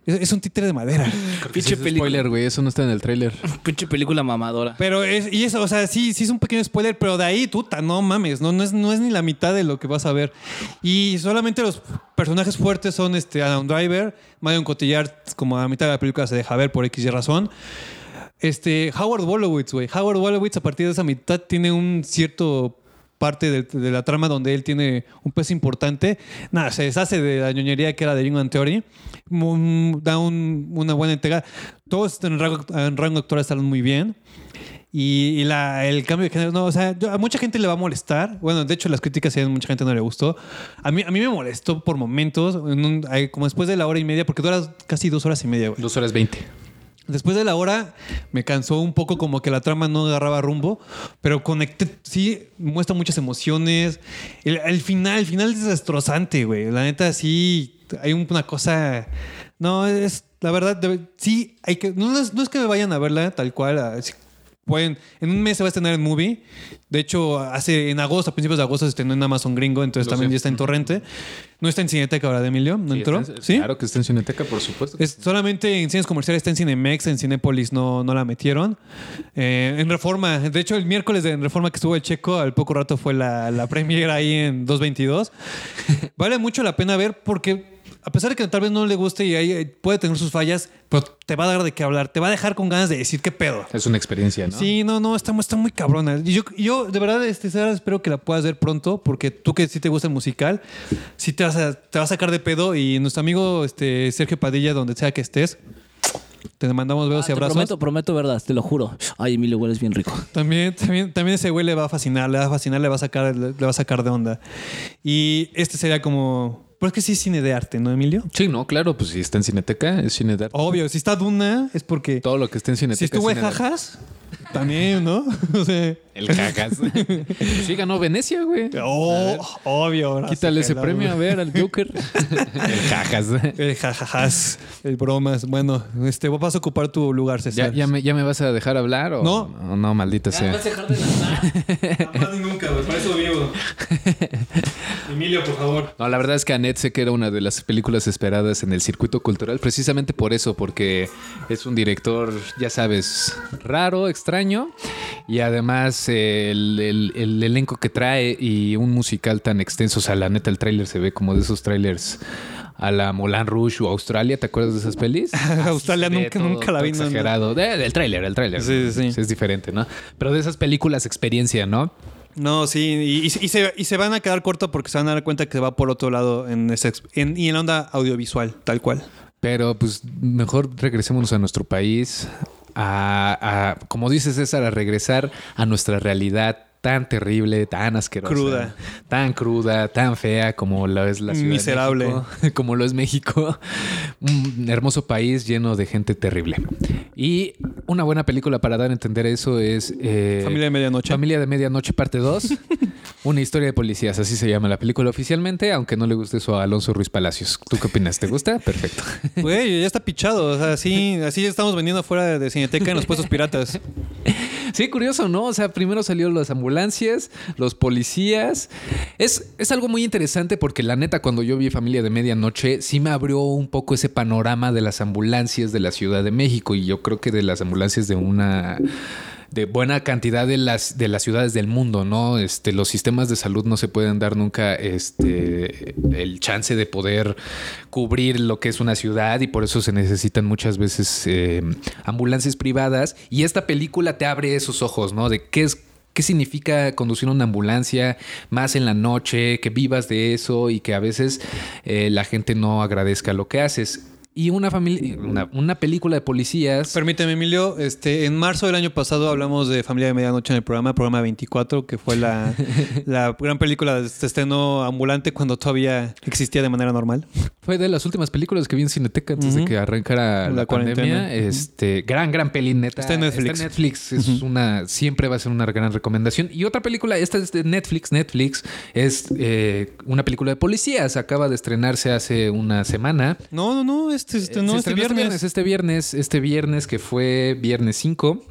[SPEAKER 1] Es, es un títere de madera.
[SPEAKER 3] Pinche película.
[SPEAKER 2] Spoiler, güey. Eso no está en el tráiler.
[SPEAKER 3] Pinche película mamadora.
[SPEAKER 1] Pero es, y eso, o sea, sí, sí es un pequeño spoiler, pero de ahí, tuta, no mames, no, no, es, no es ni la mitad de lo que vas a ver. Y solamente los personajes fuertes son este Adam Driver, Marion Cotillard, como a mitad de la película se deja ver por X y razón. Este, Howard Wolowitz, güey. Howard Wolowitz a partir de esa mitad tiene un cierto parte de, la trama donde él tiene un peso importante. Nada, se deshace de la ñoñería que era de Young and Theory. Da un- una buena entrega. Todos en rango, en rango actoral están muy bien. Y, y el cambio de género, no, o sea, a mucha gente le va a molestar. Bueno, de hecho, las críticas, a mucha gente no le gustó. A mí, a mí me molestó por momentos, como después de la hora y media, porque dura casi dos horas y media, güey.
[SPEAKER 2] Dos horas veinte.
[SPEAKER 1] Después de la hora me cansó un poco como que la trama no agarraba rumbo, pero conecté, sí, muestra muchas emociones. El, final, el final es destrozante, güey. La neta sí, hay un- una cosa... No, es la verdad, sí, hay que... No, es- no es que vayan a verla tal cual. a- si pueden, en un mes se va a estrenar en movie. De hecho, hace en agosto, a principios de agosto se estrenó en Amazon Gringo, entonces
[SPEAKER 2] Lo
[SPEAKER 1] también
[SPEAKER 2] sé.
[SPEAKER 1] ya está en Torrente. No está en Cineteca ahora de Emilio, ¿no entró?
[SPEAKER 2] está
[SPEAKER 1] ¿Sí?
[SPEAKER 2] Claro que está en Cineteca, por supuesto.
[SPEAKER 1] Es solamente en cines comerciales está en Cinemex, en Cinépolis no, no la metieron. Eh, en Reforma, de hecho el miércoles de en Reforma que estuvo el Checo, al poco rato fue la, la premiere ahí en 222. vale mucho la pena ver porque a pesar de que tal vez no le guste y ahí eh, puede tener sus fallas, pero te va a dar de qué hablar, te va a dejar con ganas de decir qué pedo.
[SPEAKER 2] Es una experiencia, ¿no?
[SPEAKER 1] Sí, no, no, está, está muy cabrona. Y yo, yo de verdad, este, Sara, espero que la puedas ver pronto, porque tú que sí te gusta el musical, sí te vas a, te vas a sacar de pedo. Y nuestro amigo este, Sergio Padilla, donde sea que estés, te mandamos besos
[SPEAKER 3] Ah,
[SPEAKER 1] y
[SPEAKER 3] te
[SPEAKER 1] abrazos.
[SPEAKER 3] prometo, prometo verdad, te lo juro. Ay, Emilio, hueles bien rico.
[SPEAKER 1] También, también, también ese güey le va a fascinar, le va a fascinar, le va a sacar, le, le va a sacar de onda. Y este sería como. Pero es que sí es cine de arte, ¿no, Emilio?
[SPEAKER 2] Sí, no, claro, pues si está en Cineteca, es Cine de arte.
[SPEAKER 1] Obvio, si está Duna, es porque.
[SPEAKER 2] Todo lo que esté en Cineteca.
[SPEAKER 1] Si estuvo
[SPEAKER 2] es
[SPEAKER 1] en. Jajas, también, ¿no? o sea.
[SPEAKER 2] El Jajas. sí, ganó Venecia, güey.
[SPEAKER 1] Oh, obvio. ahora
[SPEAKER 2] Quítale ese premio a ver al Joker. El Jajas.
[SPEAKER 1] El jajajas, el bromas. Bueno, este, vas a ocupar tu lugar,
[SPEAKER 2] ¿Ya,
[SPEAKER 1] César.
[SPEAKER 2] ya, me, ¿Ya me vas a dejar hablar o
[SPEAKER 1] No.
[SPEAKER 2] No, no, maldita sea.
[SPEAKER 3] dejar de
[SPEAKER 1] No, nunca, güey, para eso vivo. Emilio, por favor.
[SPEAKER 2] No, la verdad es que Annette sé que era una de las películas esperadas en el circuito cultural, precisamente por eso, porque es un director, ya sabes, raro, extraño, y además eh, el, el- el elenco que trae y un musical tan extenso, o sea, la neta el tráiler se ve como de esos trailers a la Moulin Rouge o Australia, ¿te acuerdas de esas pelis?
[SPEAKER 1] Australia nunca,
[SPEAKER 2] todo-
[SPEAKER 1] nunca la vi. no, no.
[SPEAKER 2] Exagerado. De- del tráiler, el tráiler.
[SPEAKER 1] Sí, sí, sí.
[SPEAKER 2] Es diferente, ¿no? Pero de esas películas experiencia, ¿no?
[SPEAKER 1] No, sí, y, se, y se van a quedar corto porque se van a dar cuenta que va por otro lado en ese, y en la onda audiovisual, tal cual.
[SPEAKER 2] Pero pues mejor regresémonos a nuestro país, a, a, como dice César, a regresar a nuestra realidad tan terrible, tan asquerosa,
[SPEAKER 1] Cruda.
[SPEAKER 2] tan cruda, tan fea como lo es la ciudad de
[SPEAKER 1] Miserable.
[SPEAKER 2] México, como lo es México, un hermoso país lleno de gente terrible. Y una buena película para dar a entender eso es eh,
[SPEAKER 1] Familia de Medianoche.
[SPEAKER 2] Familia de Medianoche parte 2, una historia de policías, así se llama la película oficialmente, aunque no le guste eso a Alonso Ruiz Palacios. ¿Tú qué opinas? ¿Te gusta? Perfecto.
[SPEAKER 1] Güey, ya está pichado. O sea, así, así estamos vendiendo afuera de Cineteca en los puestos piratas.
[SPEAKER 2] Sí, curioso, ¿no? O sea, primero salió las ambulancias, los policías. Es, es algo muy interesante porque la neta, cuando yo vi Familia de Medianoche, sí me abrió un poco ese panorama de las ambulancias de la Ciudad de México y yo creo que de las ambulancias de una de buena cantidad de las de las ciudades del mundo, ¿no? Este, los sistemas de salud no se pueden dar nunca este el chance de poder cubrir lo que es una ciudad y por eso se necesitan muchas veces eh, ambulancias privadas y esta película te abre esos ojos, ¿no? De qué es ¿Qué significa conducir una ambulancia más en la noche? Que vivas de eso y que a veces eh, la gente no agradezca lo que haces. Y una familia, una, una película de policías.
[SPEAKER 1] Permíteme, Emilio. Este, en marzo del año pasado hablamos de Familia de Medianoche en el programa, programa 24, que fue la, la gran película de este estreno ambulante cuando todavía existía de manera normal.
[SPEAKER 2] Fue de las últimas películas que vi en Cineteca antes de que arrancara la,
[SPEAKER 1] La
[SPEAKER 2] pandemia.
[SPEAKER 1] cuarentena.
[SPEAKER 2] Este, gran, gran peli, neta.
[SPEAKER 1] Está en Netflix.
[SPEAKER 2] Está en Netflix. Es una, siempre va a ser una gran recomendación. Y otra película, esta es de Netflix. Netflix es eh, una película de policías. Acaba de estrenarse hace una semana.
[SPEAKER 1] No, no, no, este, este, no,
[SPEAKER 2] Se
[SPEAKER 1] este viernes.
[SPEAKER 2] Este viernes, este viernes que fue viernes 5.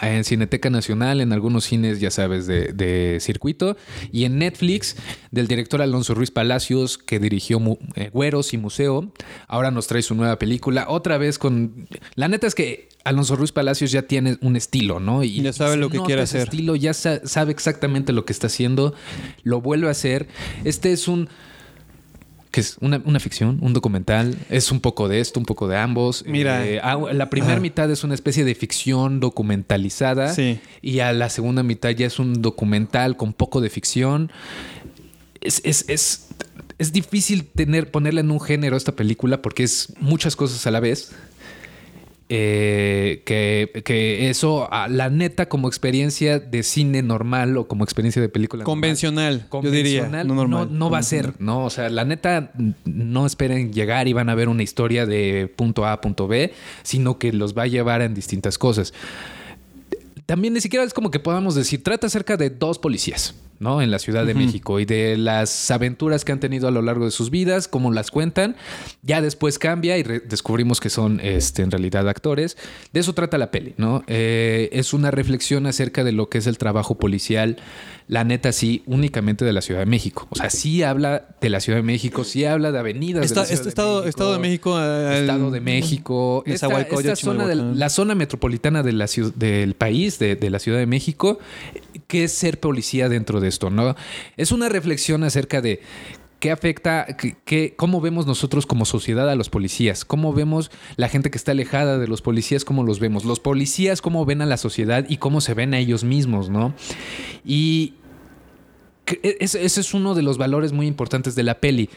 [SPEAKER 2] En Cineteca Nacional, en algunos cines, ya sabes, de, de circuito. Y en Netflix, del director Alonso Ruiz Palacios, que dirigió eh, Güeros y Museo. Ahora nos trae su nueva película. Otra vez con. La neta es que Alonso Ruiz Palacios ya tiene un estilo, ¿no? Y
[SPEAKER 1] Ya sabe lo que quiere hacer.
[SPEAKER 2] estilo, ya sa- sabe exactamente lo que está haciendo. Lo vuelve a hacer. Este es un que es una, una ficción, un documental. Es un poco de esto, un poco de ambos.
[SPEAKER 1] Mira.
[SPEAKER 2] Eh, ah, la primera
[SPEAKER 1] Ajá.
[SPEAKER 2] mitad es una especie de ficción documentalizada.
[SPEAKER 1] Sí.
[SPEAKER 2] Y a la segunda mitad ya es un documental con poco de ficción. Es, es, es, es difícil tener, ponerle en un género esta película porque es muchas cosas a la vez. Eh, que, que eso, a la neta, como experiencia de cine normal o como experiencia de película normal,
[SPEAKER 1] Convencional, yo diría,
[SPEAKER 2] convencional,
[SPEAKER 1] no
[SPEAKER 2] va a ser, ¿no? O sea, la neta, no esperen llegar y van a ver una historia de punto A a punto B, sino que los va a llevar en distintas cosas. También ni siquiera es como que podamos decir, trata acerca de dos policías, ¿no? En la Ciudad de México y de las aventuras que han tenido a lo largo de sus vidas, cómo las cuentan. Ya después cambia y descubrimos que son este, en realidad actores. De eso trata la peli, ¿no? Eh, es una reflexión acerca de lo que es el trabajo policial. La neta, sí, únicamente de la Ciudad de México. O sea, sí habla de la Ciudad de México, sí habla de avenidas.
[SPEAKER 1] Está-
[SPEAKER 2] de la Ciudad
[SPEAKER 1] este estado, Estado de México. eh,
[SPEAKER 2] Estado
[SPEAKER 1] el-
[SPEAKER 2] de México. Esta, esta zona de, la zona metropolitana de la del país, de, de la Ciudad de México, ¿qué es ser policía dentro de esto? ¿no? Es una reflexión acerca de qué afecta, qué- cómo vemos nosotros como sociedad a los policías, cómo vemos la gente que está alejada de los policías, cómo los vemos, los policías cómo ven a la sociedad y cómo se ven a ellos mismos, ¿no? Y ese, ese es uno de los valores muy importantes de la peli.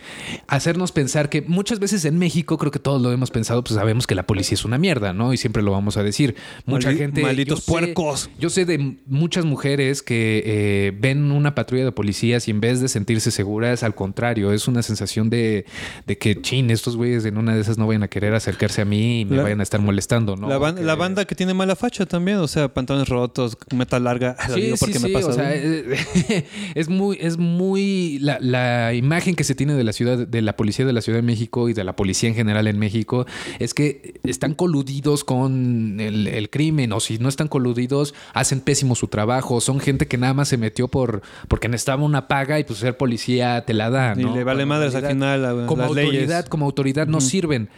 [SPEAKER 2] Hacernos pensar que muchas veces en México, creo que todos lo hemos pensado, pues sabemos que la policía es una mierda, ¿no? Y siempre lo vamos a decir. Mucha gente.
[SPEAKER 1] malditos
[SPEAKER 2] yo sé-
[SPEAKER 1] puercos.
[SPEAKER 2] Yo sé de muchas mujeres que eh, ven una patrulla de policías y en vez de sentirse seguras, al contrario, es una sensación de, de que, chin, estos güeyes en una de esas no vayan a querer acercarse a mí y me
[SPEAKER 1] La-
[SPEAKER 2] vayan a estar molestando, ¿no?
[SPEAKER 1] la, ban- la banda que tiene mala facha también, o sea, pantalones rotos, meta larga. Lo
[SPEAKER 2] Sí,
[SPEAKER 1] digo
[SPEAKER 2] sí,
[SPEAKER 1] porque me
[SPEAKER 2] sí,
[SPEAKER 1] pasa.
[SPEAKER 2] o sea, es muy, es muy la, la imagen que se tiene de la ciudad, de la policía de la Ciudad de México y de la policía en general en México, es que están coludidos con el, el crimen, o si no están coludidos, hacen pésimo su trabajo. Son gente que nada más se metió por porque necesitaba una paga y pues ser policía te la da.
[SPEAKER 1] Y
[SPEAKER 2] ¿no?
[SPEAKER 1] le vale madres al final a-
[SPEAKER 2] como
[SPEAKER 1] las
[SPEAKER 2] autoridad,
[SPEAKER 1] leyes.
[SPEAKER 2] como autoridad no sirven.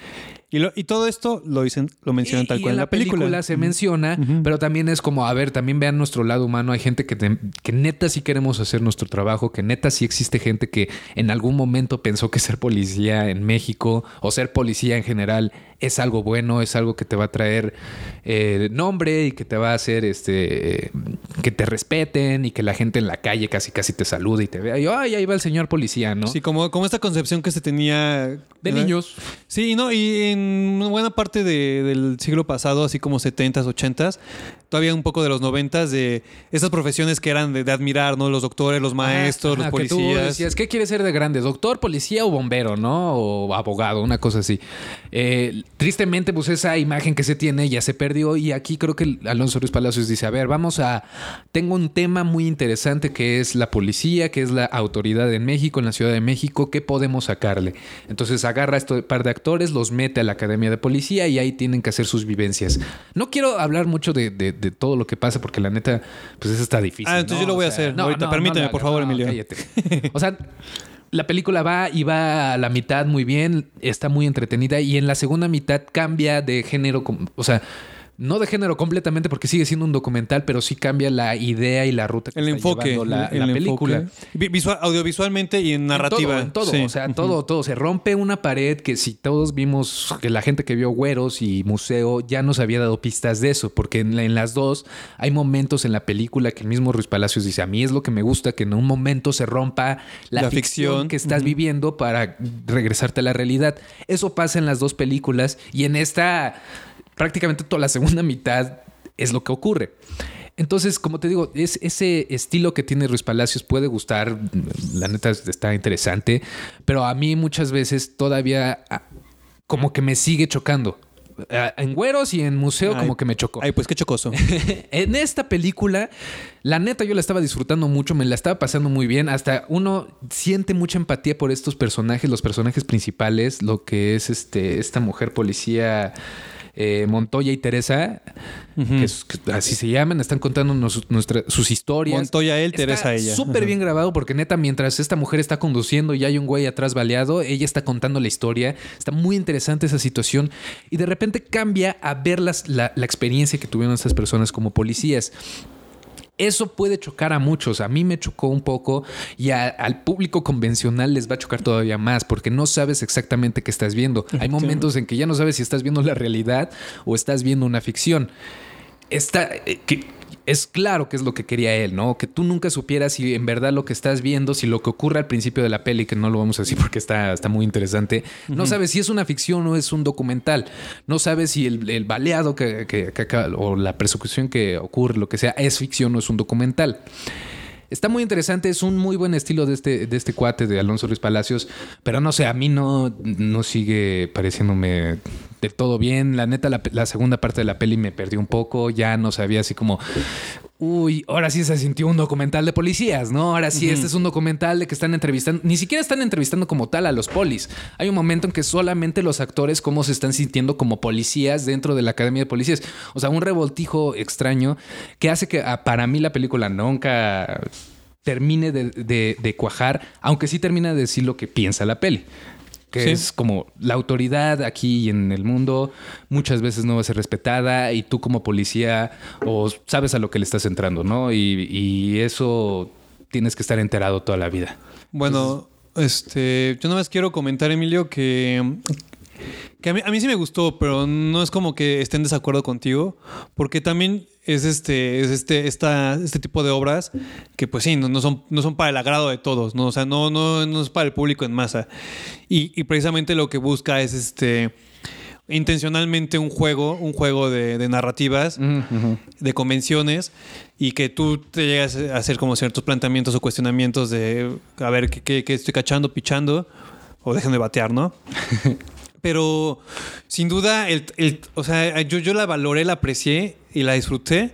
[SPEAKER 1] Y, lo- y todo esto lo dicen, lo mencionan
[SPEAKER 2] Y-
[SPEAKER 1] tal
[SPEAKER 2] y
[SPEAKER 1] cual en la película.
[SPEAKER 2] se menciona, pero también es como, a ver, también vean nuestro lado humano. Hay gente que, te- que neta sí queremos hacer nuestro trabajo, que neta sí existe gente que en algún momento pensó que ser policía en México o ser policía en general es algo bueno, es algo que te va a traer eh, nombre y que te va a hacer este que te respeten y que la gente en la calle casi casi te salude y te vea. Y ay, ahí va el señor policía, ¿no?
[SPEAKER 1] Sí, como, como esta concepción que se tenía
[SPEAKER 2] de niños.
[SPEAKER 1] Sí, no, y en buena parte de- del siglo pasado, así como 70s, 80s, todavía un poco de los 90s, de esas profesiones que eran de, de admirar, ¿no? Los doctores, los maestros,
[SPEAKER 2] Ajá,
[SPEAKER 1] los
[SPEAKER 2] que
[SPEAKER 1] policías.
[SPEAKER 2] decías, ¿qué quieres ser de grande? ¿Doctor, policía o bombero, no? O abogado, una cosa así. Eh, tristemente, pues esa imagen que se tiene ya se perdió y aquí creo que Alonso Ruiz Palacios dice, a ver, vamos a... Tengo un tema muy interesante que es la policía, que es la autoridad en México, en la Ciudad de México, ¿qué podemos sacarle? Entonces agarra a este par de actores, los mete a la Academia de Policía y ahí tienen que hacer sus vivencias. No quiero hablar mucho de, de- de todo lo que pasa porque la neta, pues eso está difícil.
[SPEAKER 1] Ah, entonces
[SPEAKER 2] ¿no?
[SPEAKER 1] yo lo voy a
[SPEAKER 2] O sea,
[SPEAKER 1] hacer. Ahorita, permíteme,
[SPEAKER 2] lo
[SPEAKER 1] por favor,
[SPEAKER 2] No,
[SPEAKER 1] Emilio.
[SPEAKER 2] cállate. O sea, la película va y va a la mitad muy bien, está muy entretenida y en la segunda mitad cambia de género, o sea, no de género completamente porque sigue siendo un documental, pero sí cambia la idea y la ruta que
[SPEAKER 1] El
[SPEAKER 2] está
[SPEAKER 1] enfoque,
[SPEAKER 2] llevando la,
[SPEAKER 1] el
[SPEAKER 2] la película.
[SPEAKER 1] Vi- visual- audiovisualmente y en narrativa.
[SPEAKER 2] En todo, en todo,
[SPEAKER 1] Sí.
[SPEAKER 2] o sea, todo, todo. Se rompe una pared que si todos vimos que la gente que vio Güeros y Museo ya nos había dado pistas de eso, porque en, la- en las dos hay momentos en la película que el mismo Ruiz Palacios dice, a mí es lo que me gusta, que en un momento se rompa la,
[SPEAKER 1] La
[SPEAKER 2] ficción,
[SPEAKER 1] ficción.
[SPEAKER 2] que estás viviendo para regresarte a la realidad. Eso pasa en las dos películas y en esta prácticamente toda la segunda mitad es lo que ocurre. Entonces, como te digo, es ese estilo que tiene Ruiz Palacios puede gustar, la neta está interesante, pero a mí muchas veces todavía ah, como que me sigue chocando. Ah, En Güeros y en Museo
[SPEAKER 1] Ay,
[SPEAKER 2] como que me chocó.
[SPEAKER 1] Ay, pues qué chocoso.
[SPEAKER 2] en esta película, la neta yo la estaba disfrutando mucho, me la estaba pasando muy bien, hasta uno siente mucha empatía por estos personajes, los personajes principales, lo que es este esta mujer policía eh, Montoya y Teresa, que, es- que así se llaman, están contándonos nuestra- sus historias.
[SPEAKER 1] Montoya él,
[SPEAKER 2] Está
[SPEAKER 1] Teresa ella.
[SPEAKER 2] Súper bien grabado porque neta, mientras esta mujer está conduciendo y hay un güey atrás baleado, ella está contando la historia. Está muy interesante esa situación y de repente cambia a ver las- la, la experiencia que tuvieron estas personas como policías. Eso puede chocar a muchos. A mí me chocó un poco y a- al público convencional les va a chocar todavía más porque no sabes exactamente qué estás viendo. Hay momentos en que ya no sabes si estás viendo la realidad o estás viendo una ficción. Está, eh, que es claro que es lo que quería él, ¿no? Que tú nunca supieras si en verdad lo que estás viendo, si lo que ocurre al principio de la peli, que no lo vamos a decir porque está, está muy interesante, no sabes si es una ficción o es un documental. No sabes si el, el baleado que, que- que acaba- o la persecución que ocurre, lo que sea, es ficción o es un documental. Está muy interesante, es un muy buen estilo de este, de este cuate de Alonso Ruiz Palacios, pero no sé, a mí no, no sigue pareciéndome de todo bien. La neta, la, la segunda parte de la peli me perdió un poco, ya no sabía así como, uy, ahora sí se sintió un documental de policías, ¿no? Ahora sí, este es un documental de que están entrevistando, ni siquiera están entrevistando como tal a los polis. Hay un momento en que solamente los actores cómo se están sintiendo como policías dentro de la Academia de Policías. O sea, un revoltijo extraño que hace que ah, para mí la película nunca termine de, de- de cuajar, aunque sí termina de decir lo que piensa la peli. Que
[SPEAKER 1] Sí.
[SPEAKER 2] es como la autoridad aquí y en el mundo muchas veces no va a ser respetada y tú como policía o sabes a lo que le estás entrando, ¿no? Y, y eso tienes que estar enterado toda la vida.
[SPEAKER 1] Bueno, este, yo nada más quiero comentar, Emilio, que, que a, mí, a mí sí me gustó, pero no es como que esté en desacuerdo contigo, porque también es este, es este, esta, este tipo de obras que, pues sí, no, no son, no son para el agrado de todos, ¿no? O sea, no, no, no es para el público en masa. Y, y precisamente lo que busca es este intencionalmente un juego, un juego de, de narrativas, de convenciones, y que tú te llegas a hacer como ciertos planteamientos o cuestionamientos de a ver qué, qué- qué estoy cachando, pichando, o déjenme batear, ¿no? Pero sin duda, el, el- o sea, yo, yo la valoré, la aprecié y la disfruté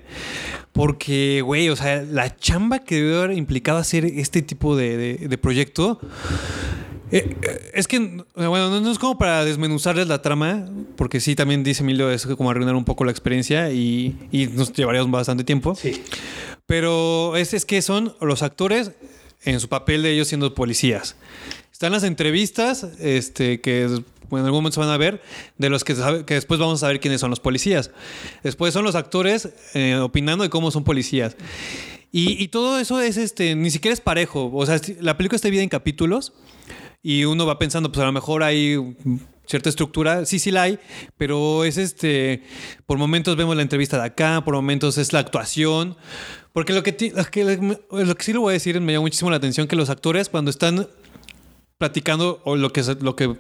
[SPEAKER 1] Porque, güey, o sea, la chamba que debe haber implicado hacer este tipo de, de- de proyecto. eh, eh, es que, bueno, no, es como para desmenuzarles la trama, porque sí, también dice Emilio, es como arruinar un poco la experiencia y, y nos llevaríamos bastante tiempo. Sí. Pero es, es que son los actores en su papel de ellos siendo policías. Están las entrevistas, este, que en algún momento se van a ver, de los que, sabe- que después vamos a saber quiénes son los policías. Después son los actores eh, opinando de cómo son policías. Y, y todo eso es, este, ni siquiera es parejo. O sea, la película está dividida en capítulos y uno va pensando, pues a lo mejor hay cierta estructura, sí, sí la hay, pero es este, por momentos vemos la entrevista de acá, por momentos es la actuación, porque lo que, lo que, lo que sí lo voy a decir, me llama muchísimo la atención que los actores cuando están platicando o lo que, lo que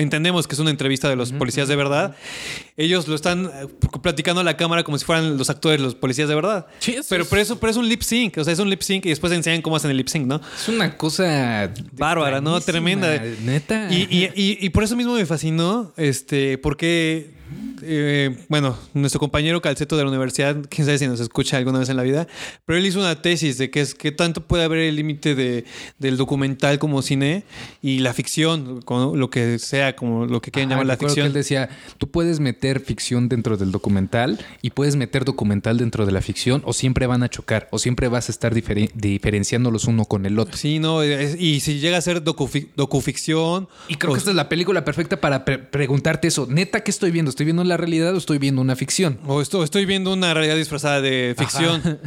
[SPEAKER 1] entendemos que es una entrevista de los policías de verdad, ellos lo están eh, platicando a la cámara como si fueran los actores, los policías de verdad.
[SPEAKER 2] Sí, eso
[SPEAKER 1] pero,
[SPEAKER 2] es-
[SPEAKER 1] pero, eso, pero es un lip sync, o sea, es un lip sync y después enseñan cómo hacen el lip sync, ¿no?
[SPEAKER 2] Es una cosa
[SPEAKER 1] Bárbara, ¿no? Tremenda.
[SPEAKER 2] Neta.
[SPEAKER 1] Y, y- y- y por eso mismo me fascinó, este, porque, eh, bueno, nuestro compañero Calceto de la universidad, quién sabe si nos escucha alguna vez en la vida, pero él hizo una tesis de que es que tanto puede haber el límite de, del documental como cine y la ficción, con lo que sea, como lo que quieran
[SPEAKER 2] Ah,
[SPEAKER 1] llamar la
[SPEAKER 2] recuerdo que
[SPEAKER 1] ficción.
[SPEAKER 2] él decía, tú puedes meter ficción dentro del documental y puedes meter documental dentro de la ficción o siempre van a chocar o siempre vas a estar diferen- diferenciándolos uno con el otro.
[SPEAKER 1] Sí, no, es- y si llega a ser docufi- docuficción.
[SPEAKER 2] Y creo
[SPEAKER 1] o-
[SPEAKER 2] que esta es la película perfecta para pre- preguntarte eso. Neta, ¿qué estoy viendo? ¿Estoy viendo la realidad o estoy viendo una ficción?
[SPEAKER 1] O esto- estoy viendo una realidad disfrazada de ficción.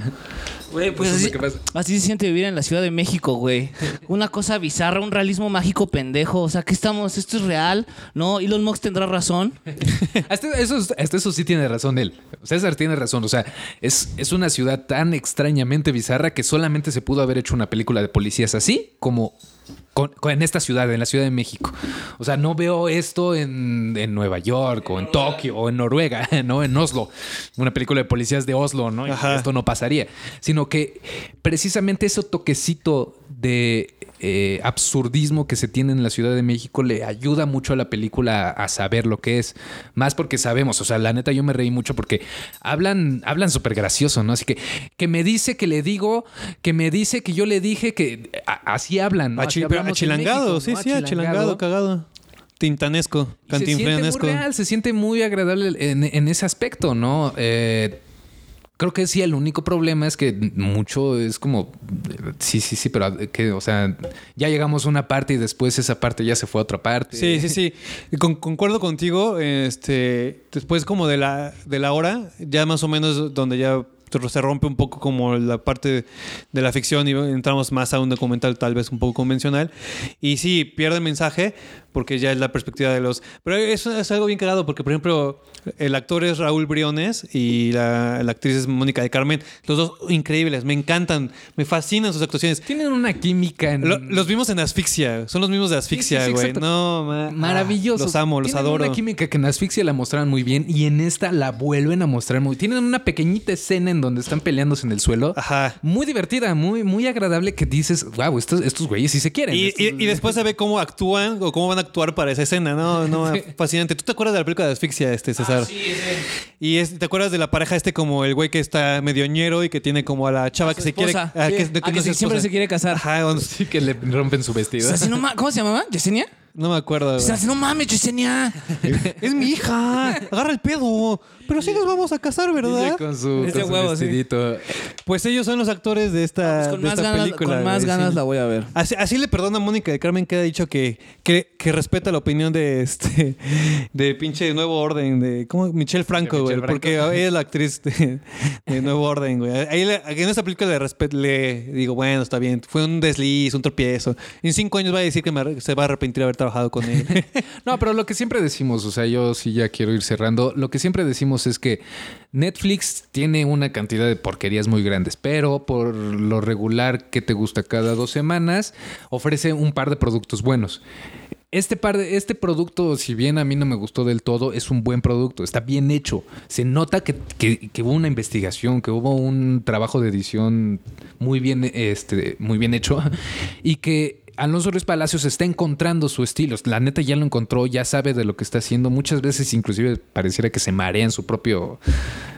[SPEAKER 3] Güey, pues
[SPEAKER 2] Eso es
[SPEAKER 3] así,
[SPEAKER 2] lo que pasa.
[SPEAKER 3] así se siente vivir en la Ciudad de México, güey. Una cosa bizarra, un realismo mágico pendejo. O sea, ¿qué estamos? ¿Esto es real? ¿No? Elon Musk tendrá razón.
[SPEAKER 2] Hasta eso, hasta eso sí tiene razón él. César tiene razón. O sea, es, es una ciudad tan extrañamente bizarra que solamente se pudo haber hecho una película de policías así como con- con- en esta ciudad, en la Ciudad de México. O sea, no veo esto en, en Nueva York o en Tokio o en Noruega, ¿no? En Oslo. Una película de policías de Oslo, ¿no?
[SPEAKER 1] Ajá.
[SPEAKER 2] Esto no pasaría. Sino que precisamente ese toquecito de eh, absurdismo que se tiene en la Ciudad de México le ayuda mucho a la película a, saber lo que es. Más porque sabemos, o sea, la neta yo me reí mucho porque hablan, hablan súper gracioso, ¿no? Así que, que me dice que le digo, que me dice que yo le dije que a- así hablan, ¿no? Así
[SPEAKER 1] Achi-
[SPEAKER 2] en
[SPEAKER 1] achilangado,
[SPEAKER 2] México,
[SPEAKER 1] sí,
[SPEAKER 2] ¿no?
[SPEAKER 1] sí, achilangado, cagado. Tintanesco,
[SPEAKER 2] Y se siente muy real, se siente muy agradable en, en ese aspecto, ¿no? Eh, creo que sí, el único problema es que mucho es como, sí, sí, sí, pero que, o sea, ya llegamos a una parte y después esa parte ya se fue a otra parte.
[SPEAKER 1] Sí, sí, sí. Con- concuerdo contigo. Este, después como de la, de la hora, ya más o menos donde ya se rompe un poco como la parte de la ficción y entramos más a un documental tal vez un poco convencional. Y sí, pierde el mensaje porque ya es la perspectiva de los... Pero eso es algo bien cagado porque, por ejemplo, el actor es Raúl Briones y la, la actriz es Mónica de Carmen. Los dos increíbles, me encantan, me fascinan sus actuaciones.
[SPEAKER 2] Tienen una química en...
[SPEAKER 1] Lo- los vimos en Asfixia, son los mismos de Asfixia,
[SPEAKER 2] Sí, sí, sí,
[SPEAKER 1] güey. no, ma- ah, los amo, los
[SPEAKER 2] Tienen
[SPEAKER 1] adoro.
[SPEAKER 2] una química que en Asfixia la mostraron muy bien y en esta la vuelven a mostrar muy Tienen una pequeñita escena en donde están peleándose en el suelo.
[SPEAKER 1] Ajá.
[SPEAKER 2] Muy divertida, muy, muy agradable que dices, wow, estos, estos güeyes sí se quieren.
[SPEAKER 1] Y,
[SPEAKER 2] Estos-
[SPEAKER 1] y- y después se ve cómo actúan o cómo van a actuar para esa escena, ¿no? No, fascinante. ¿Tú te acuerdas de la película de Asfixia, este César? sí, Y es- te acuerdas de la pareja este como el güey que está medio ñero y que tiene como a la chava
[SPEAKER 3] A
[SPEAKER 1] que se quiere...
[SPEAKER 3] esposa.
[SPEAKER 1] ah,
[SPEAKER 3] Sí.
[SPEAKER 1] que,
[SPEAKER 3] Ah, que
[SPEAKER 1] no
[SPEAKER 3] sí, siempre se quiere casar.
[SPEAKER 1] Ajá,
[SPEAKER 2] Sí que le rompen su
[SPEAKER 3] O
[SPEAKER 2] vestido.
[SPEAKER 3] sea, si no ma- ¿Cómo se llamaba? ¿Yesenia?
[SPEAKER 1] no me acuerdo.
[SPEAKER 3] O sea, no mames, Yesenia.
[SPEAKER 1] es mi hija. Agarra el pedo. Pero sí nos vamos a casar, ¿verdad?
[SPEAKER 2] Ella con su,
[SPEAKER 3] Ese
[SPEAKER 2] con su
[SPEAKER 3] huevo, sí.
[SPEAKER 2] vestidito.
[SPEAKER 1] Pues ellos son los actores de esta,
[SPEAKER 3] Pues con
[SPEAKER 1] de
[SPEAKER 3] más
[SPEAKER 1] esta
[SPEAKER 3] ganas,
[SPEAKER 1] película.
[SPEAKER 3] con más ganas
[SPEAKER 1] sí.
[SPEAKER 3] la voy a ver.
[SPEAKER 1] Así, así le perdona a Mónica de Carmen que ha dicho que, que, que respeta la opinión de este de pinche Nuevo Orden, de ¿cómo? Michelle Franco, güey. Porque ella es la actriz de, de Nuevo Orden, güey. Ahí le- en esa película le, respet- le digo, bueno, está bien. Fue un desliz, un tropiezo. En cinco años va a decir que me se va a arrepentir de haber trabajado con él.
[SPEAKER 2] No, pero lo que siempre decimos, o sea, yo sí ya quiero ir cerrando. Lo que siempre decimos es que Netflix tiene una cantidad de porquerías muy grandes, pero por lo regular que te gusta cada dos semanas, ofrece un par de productos buenos. Este par de, este producto, si bien a mí no me gustó del todo, es un buen producto, está bien hecho. Se nota que, que- que hubo una investigación, que hubo un trabajo de edición muy bien, este, muy bien hecho y que Alonso Ruiz Palacios está encontrando su estilo. La neta ya lo encontró, ya sabe de lo que está haciendo. Muchas veces inclusive pareciera que se marea en su propio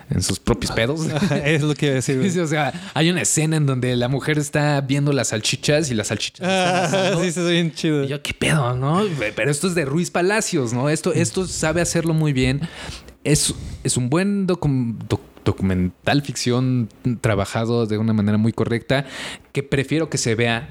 [SPEAKER 2] en sus propios pedos.
[SPEAKER 1] es lo que iba a decir.
[SPEAKER 2] o sea, hay una escena en donde la mujer está viendo las salchichas y las salchichas
[SPEAKER 1] Ah, sí, está bien chido.
[SPEAKER 2] Y yo, ¿qué pedo, no? Pero esto es de Ruiz Palacios, ¿no? Esto, esto sabe hacerlo muy bien. Es, es un buen docum- doc- documental ficción trabajado de una manera muy correcta que prefiero que se vea.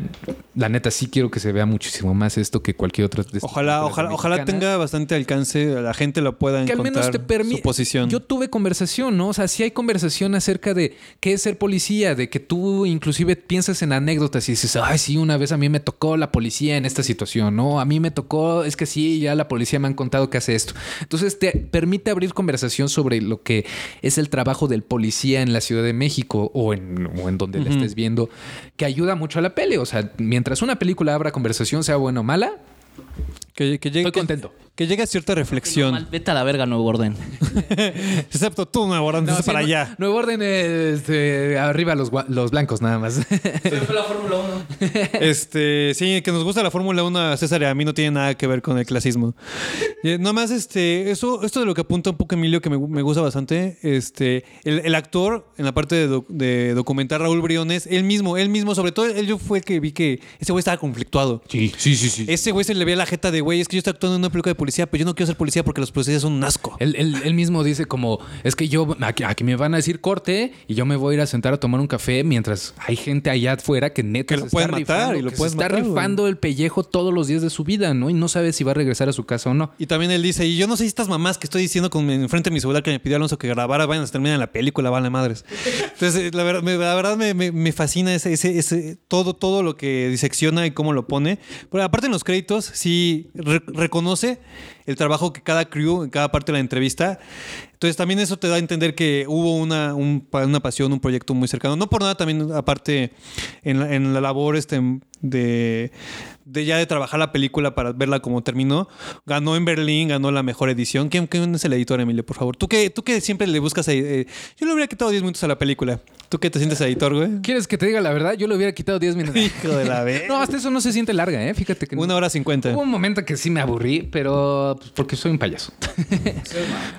[SPEAKER 2] La neta, sí quiero que se vea muchísimo más esto que cualquier otra.
[SPEAKER 1] Ojalá, ojalá, ojalá tenga bastante alcance, la gente lo pueda
[SPEAKER 2] que al
[SPEAKER 1] encontrar
[SPEAKER 2] menos te
[SPEAKER 1] su posición.
[SPEAKER 2] Yo tuve conversación, ¿no? O sea, sí hay conversación acerca de qué es ser policía, de que tú inclusive piensas en anécdotas y dices, ay, sí, una vez a mí me tocó la policía en esta situación, ¿no? A mí me tocó, es que sí, ya la policía me han contado que hace esto. Entonces te permite abrir conversación sobre lo que es el trabajo del policía en la Ciudad de México o en, o en donde la estés viendo, que ayuda mucho a la peli. O sea, mientras una película abra conversación, sea buena o mala,
[SPEAKER 1] que, que llegue,
[SPEAKER 2] estoy contento.
[SPEAKER 1] Que llegue a cierta reflexión.
[SPEAKER 3] Mal, Vete a la verga, Nuevo Orden.
[SPEAKER 1] Excepto tú, Nuevo Orden,
[SPEAKER 2] No, sí,
[SPEAKER 1] para allá.
[SPEAKER 2] Nuevo orden, este, arriba los, blancos nada más.
[SPEAKER 3] la Fórmula 1.
[SPEAKER 1] Este, sí, que nos gusta la Fórmula 1 a César y a mí no tiene nada que ver con el clasismo. Y, nada más, este, eso, esto de lo que apunta un poco Emilio, que me, me gusta bastante, este, el, el actor en la parte de, doc- de documentar Raúl Briones, él mismo, él mismo, sobre todo, él yo fue el que vi que ese güey estaba conflictuado.
[SPEAKER 2] Sí, sí, sí, sí.
[SPEAKER 1] Ese güey se le veía la jeta de güey, es que yo estoy actuando en una película de policía, pero yo no quiero ser policía porque los policías son un asco.
[SPEAKER 2] Él, él- él mismo dice como, es que yo, aquí, aquí me van a decir corte y yo me voy a ir a sentar a tomar un café mientras hay gente allá afuera que neta
[SPEAKER 1] Que lo
[SPEAKER 2] se
[SPEAKER 1] pueden matar
[SPEAKER 2] rifando,
[SPEAKER 1] y lo
[SPEAKER 2] que
[SPEAKER 1] pueden
[SPEAKER 2] se está
[SPEAKER 1] matar,
[SPEAKER 2] rifando el pellejo todos los días de su vida, ¿no? Y no sabe si va a regresar a su casa o no.
[SPEAKER 1] Y también él dice, y yo no sé si estas mamás que estoy diciendo con enfrente de mi celular que me pidió Alonso que grabara, vayan a terminar en la película, vale madres. Entonces, la verdad, me, la verdad me, me- me fascina ese, ese, ese- todo, todo lo que disecciona y cómo lo pone. Pero aparte en los créditos, sí re- reconoce el trabajo que cada crew, en cada parte de la entrevista. Entonces también eso te da a entender que hubo una, un- una pasión, un proyecto muy cercano. No por nada también, aparte, en la, en la labor este, de, de ya de trabajar la película para verla como terminó. Ganó en Berlín, ganó la mejor edición. ¿Quién, quién es el editor, Emilio, por favor? Tú que, tú que siempre le buscas... eh, yo le hubiera quitado 10 minutos a la película. ¿Tú que te sientes editor, güey?
[SPEAKER 2] ¿Quieres que te diga la verdad? Yo le hubiera quitado 10 minutos.
[SPEAKER 1] Hijo de la vez.
[SPEAKER 2] No, hasta eso no se siente larga, ¿eh? Fíjate que.
[SPEAKER 1] Una hora cincuenta.
[SPEAKER 2] Hubo un momento que sí me aburrí, pero pues, porque soy un payaso.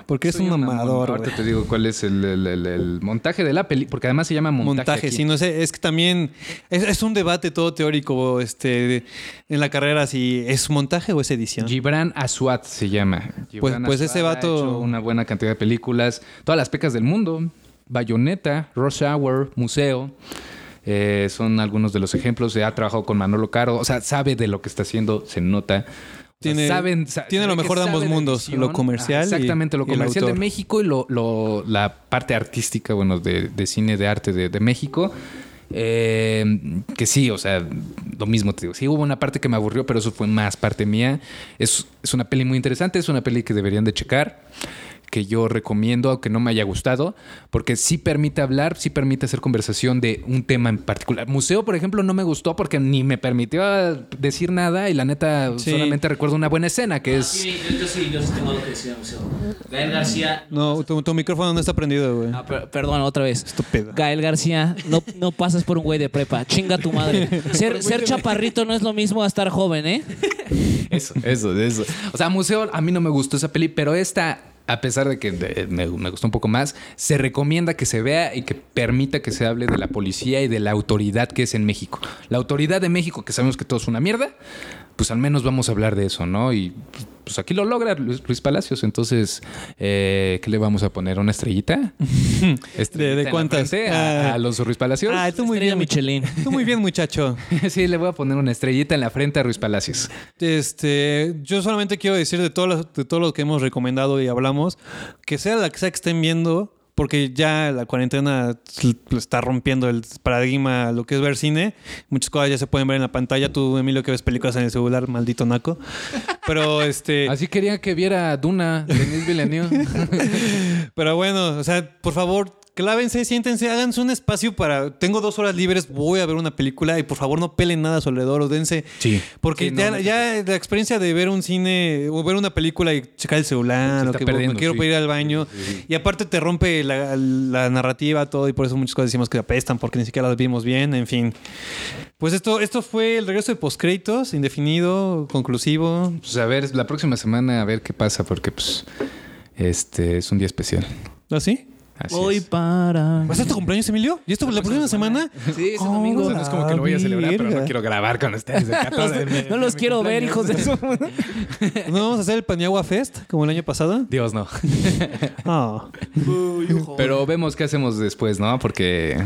[SPEAKER 1] Porque es
[SPEAKER 2] una
[SPEAKER 1] mamador.
[SPEAKER 2] Ahorita te digo cuál es el, el- el- el montaje de la peli, porque además se llama montaje.
[SPEAKER 1] montaje,
[SPEAKER 2] aquí.
[SPEAKER 1] sí, no sé, es que también es, es un debate todo teórico este, de- en la carrera si es montaje o es edición.
[SPEAKER 2] Gibran Aswad se llama. Gibran
[SPEAKER 1] pues ese
[SPEAKER 2] Aswad ha
[SPEAKER 1] vato-
[SPEAKER 2] hecho una buena cantidad de películas, todas las pecas del mundo, Bayonetta, Rush Hour, Museo. eh, son algunos de los ejemplos. Ha trabajado con Manolo Caro, o sea, sabe de lo que está haciendo, se nota.
[SPEAKER 1] Tiene-
[SPEAKER 2] saben- sa-
[SPEAKER 1] tiene lo mejor de ambos mundos,
[SPEAKER 2] edición.
[SPEAKER 1] lo comercial y-
[SPEAKER 2] exactamente, lo
[SPEAKER 1] y
[SPEAKER 2] comercial de. México y lo, lo- la parte artística, bueno, de, de cine de arte de, de México. Eh, que sí, o sea, lo mismo te digo. Sí hubo una parte que me aburrió, pero eso fue más parte mía. Es, es una peli muy interesante, es una peli que deberían de checar, que yo recomiendo, aunque no me haya gustado, porque sí permite hablar, sí permite hacer conversación de un tema en particular. Museo, por ejemplo, no me gustó porque ni me permitió decir nada y la neta
[SPEAKER 1] Sí.
[SPEAKER 2] solamente recuerdo una buena escena, que es...
[SPEAKER 3] Sí, yo, yo sí, yo sí tengo algo que decir museo. Gael García.
[SPEAKER 1] No, tu, tu micrófono no está prendido, güey.
[SPEAKER 3] Ah, per- perdón, otra vez.
[SPEAKER 1] Estúpido.
[SPEAKER 3] Gael García, no, no pasas por un güey de prepa. Chinga tu madre. Ser, ser chaparrito no es lo mismo a estar joven, ¿eh?
[SPEAKER 2] Eso, eso, eso. O sea, Museo, a mí no me gustó esa peli, pero esta, a pesar de que eh, me, me gustó un poco más, se recomienda que se vea y que permita que se hable de la policía y de la autoridad que es en México. La autoridad de México, que sabemos que todo es una mierda, pues al menos vamos a hablar de eso, ¿no? Y pues aquí lo logra Luis, Luis Palacios. Entonces, eh, ¿qué le vamos a poner? ¿Una estrellita? Estrellita
[SPEAKER 1] ¿De cuántas?
[SPEAKER 2] a,
[SPEAKER 1] Ah.
[SPEAKER 2] a Alonso Ruiz Palacios.
[SPEAKER 1] Ah, tú muy
[SPEAKER 3] Estrella
[SPEAKER 1] bien,
[SPEAKER 3] Michelin.
[SPEAKER 1] Tú muy bien, muchacho.
[SPEAKER 2] sí, le voy a poner una estrellita en la frente a Ruiz Palacios.
[SPEAKER 1] Este, yo solamente quiero decir de todo, lo, de todo lo que hemos recomendado y hablamos, que sea la que sea que estén viendo, porque ya la cuarentena está rompiendo el paradigma lo que es ver cine. Muchas cosas ya se pueden ver en la pantalla. Tú, Emilio, que ves películas en el celular, maldito naco. Pero este,
[SPEAKER 2] Así quería que viera Duna, Denis Villeneuve.
[SPEAKER 1] pero bueno, o sea, por favor, clávense, siéntense, háganse un espacio para. Tengo dos horas libres, voy a ver una película y por favor no pelen nada a su alrededor o dense.
[SPEAKER 2] Sí.
[SPEAKER 1] Porque
[SPEAKER 2] Sí, no,
[SPEAKER 1] ya,
[SPEAKER 2] no,
[SPEAKER 1] ya la experiencia de ver un cine o ver una película y checar el celular o que
[SPEAKER 2] perdiendo,
[SPEAKER 1] me quiero
[SPEAKER 2] sí.
[SPEAKER 1] ir al baño y aparte te rompe la, la narrativa todo y por eso muchas cosas decimos que apestan porque ni siquiera las vimos bien, en fin. Pues esto, esto fue el regreso de postcréditos, indefinido, conclusivo.
[SPEAKER 2] Pues a ver, la próxima semana a ver qué pasa, porque pues este es un día especial.
[SPEAKER 1] ¿Así?
[SPEAKER 2] Así es.
[SPEAKER 3] para.
[SPEAKER 1] ¿Va a tu cumpleaños, Emilio? ¿Y esto la próxima semana?
[SPEAKER 3] Sí, ese domingo.
[SPEAKER 2] O sea, no es como que lo voy a celebrar, pero no quiero grabar con ustedes. el 14 de mi-
[SPEAKER 3] No los quiero ver, hijos de su.
[SPEAKER 1] ¿No vamos a hacer el Paniagua Fest como el año pasado?
[SPEAKER 2] Dios no.
[SPEAKER 1] Ah.
[SPEAKER 2] Pero vemos qué hacemos después, ¿no? Porque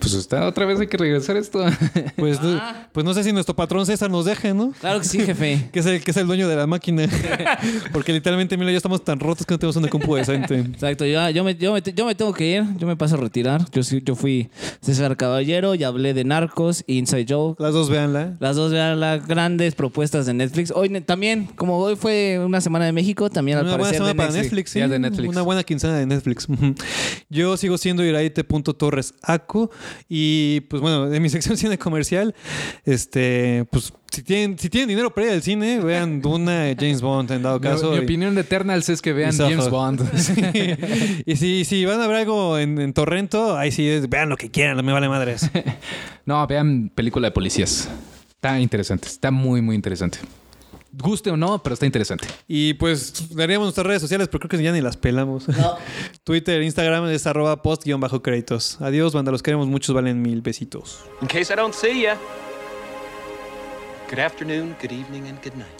[SPEAKER 2] pues está otra vez hay que regresar esto.
[SPEAKER 1] Pues, no- pues no sé si nuestro patrón César nos deje, ¿no?
[SPEAKER 3] Claro que sí, jefe.
[SPEAKER 1] Que es el, que es el dueño de la máquina. Porque literalmente, Emilio, ya estamos tan rotos que no tenemos una compu decente.
[SPEAKER 3] Exacto, yo, yo, me, yo, me, yo me tengo que ir, yo me paso a retirar. Yo, sí- yo fui César Caballero y hablé de Narcos, Inside Joke.
[SPEAKER 1] Las dos, véanla.
[SPEAKER 3] Las dos vean las grandes propuestas de Netflix. Hoy también, como hoy fue una semana de México, también al
[SPEAKER 1] Una buena
[SPEAKER 3] parecer
[SPEAKER 1] semana
[SPEAKER 3] de
[SPEAKER 1] para
[SPEAKER 3] Netflix.
[SPEAKER 1] Netflix, sí.
[SPEAKER 2] De Netflix.
[SPEAKER 1] Una buena quincena de Netflix. Yo sigo siendo iraite.torresaco y pues bueno, en mi sección cine comercial, este, pues si tienen, si tienen dinero para ir al cine, vean Duna, James Bond en dado caso.
[SPEAKER 2] mi, opinión de Eternals es que vean. James Bond.
[SPEAKER 1] y si, si van a ver algo en, en Torrento, ahí sí, es- vean lo que quieran, no me vale madres.
[SPEAKER 2] No, vean película de policías. Está interesante. Está muy, muy interesante. Guste o no, pero está interesante.
[SPEAKER 1] Y pues daríamos nuestras redes sociales, pero creo que ya ni las pelamos. Twitter, Instagram es arroba post-créditos. Adiós, banda, los queremos muchos, valen mil besitos.
[SPEAKER 7] In case I don't see ya, good afternoon, good evening, and good night.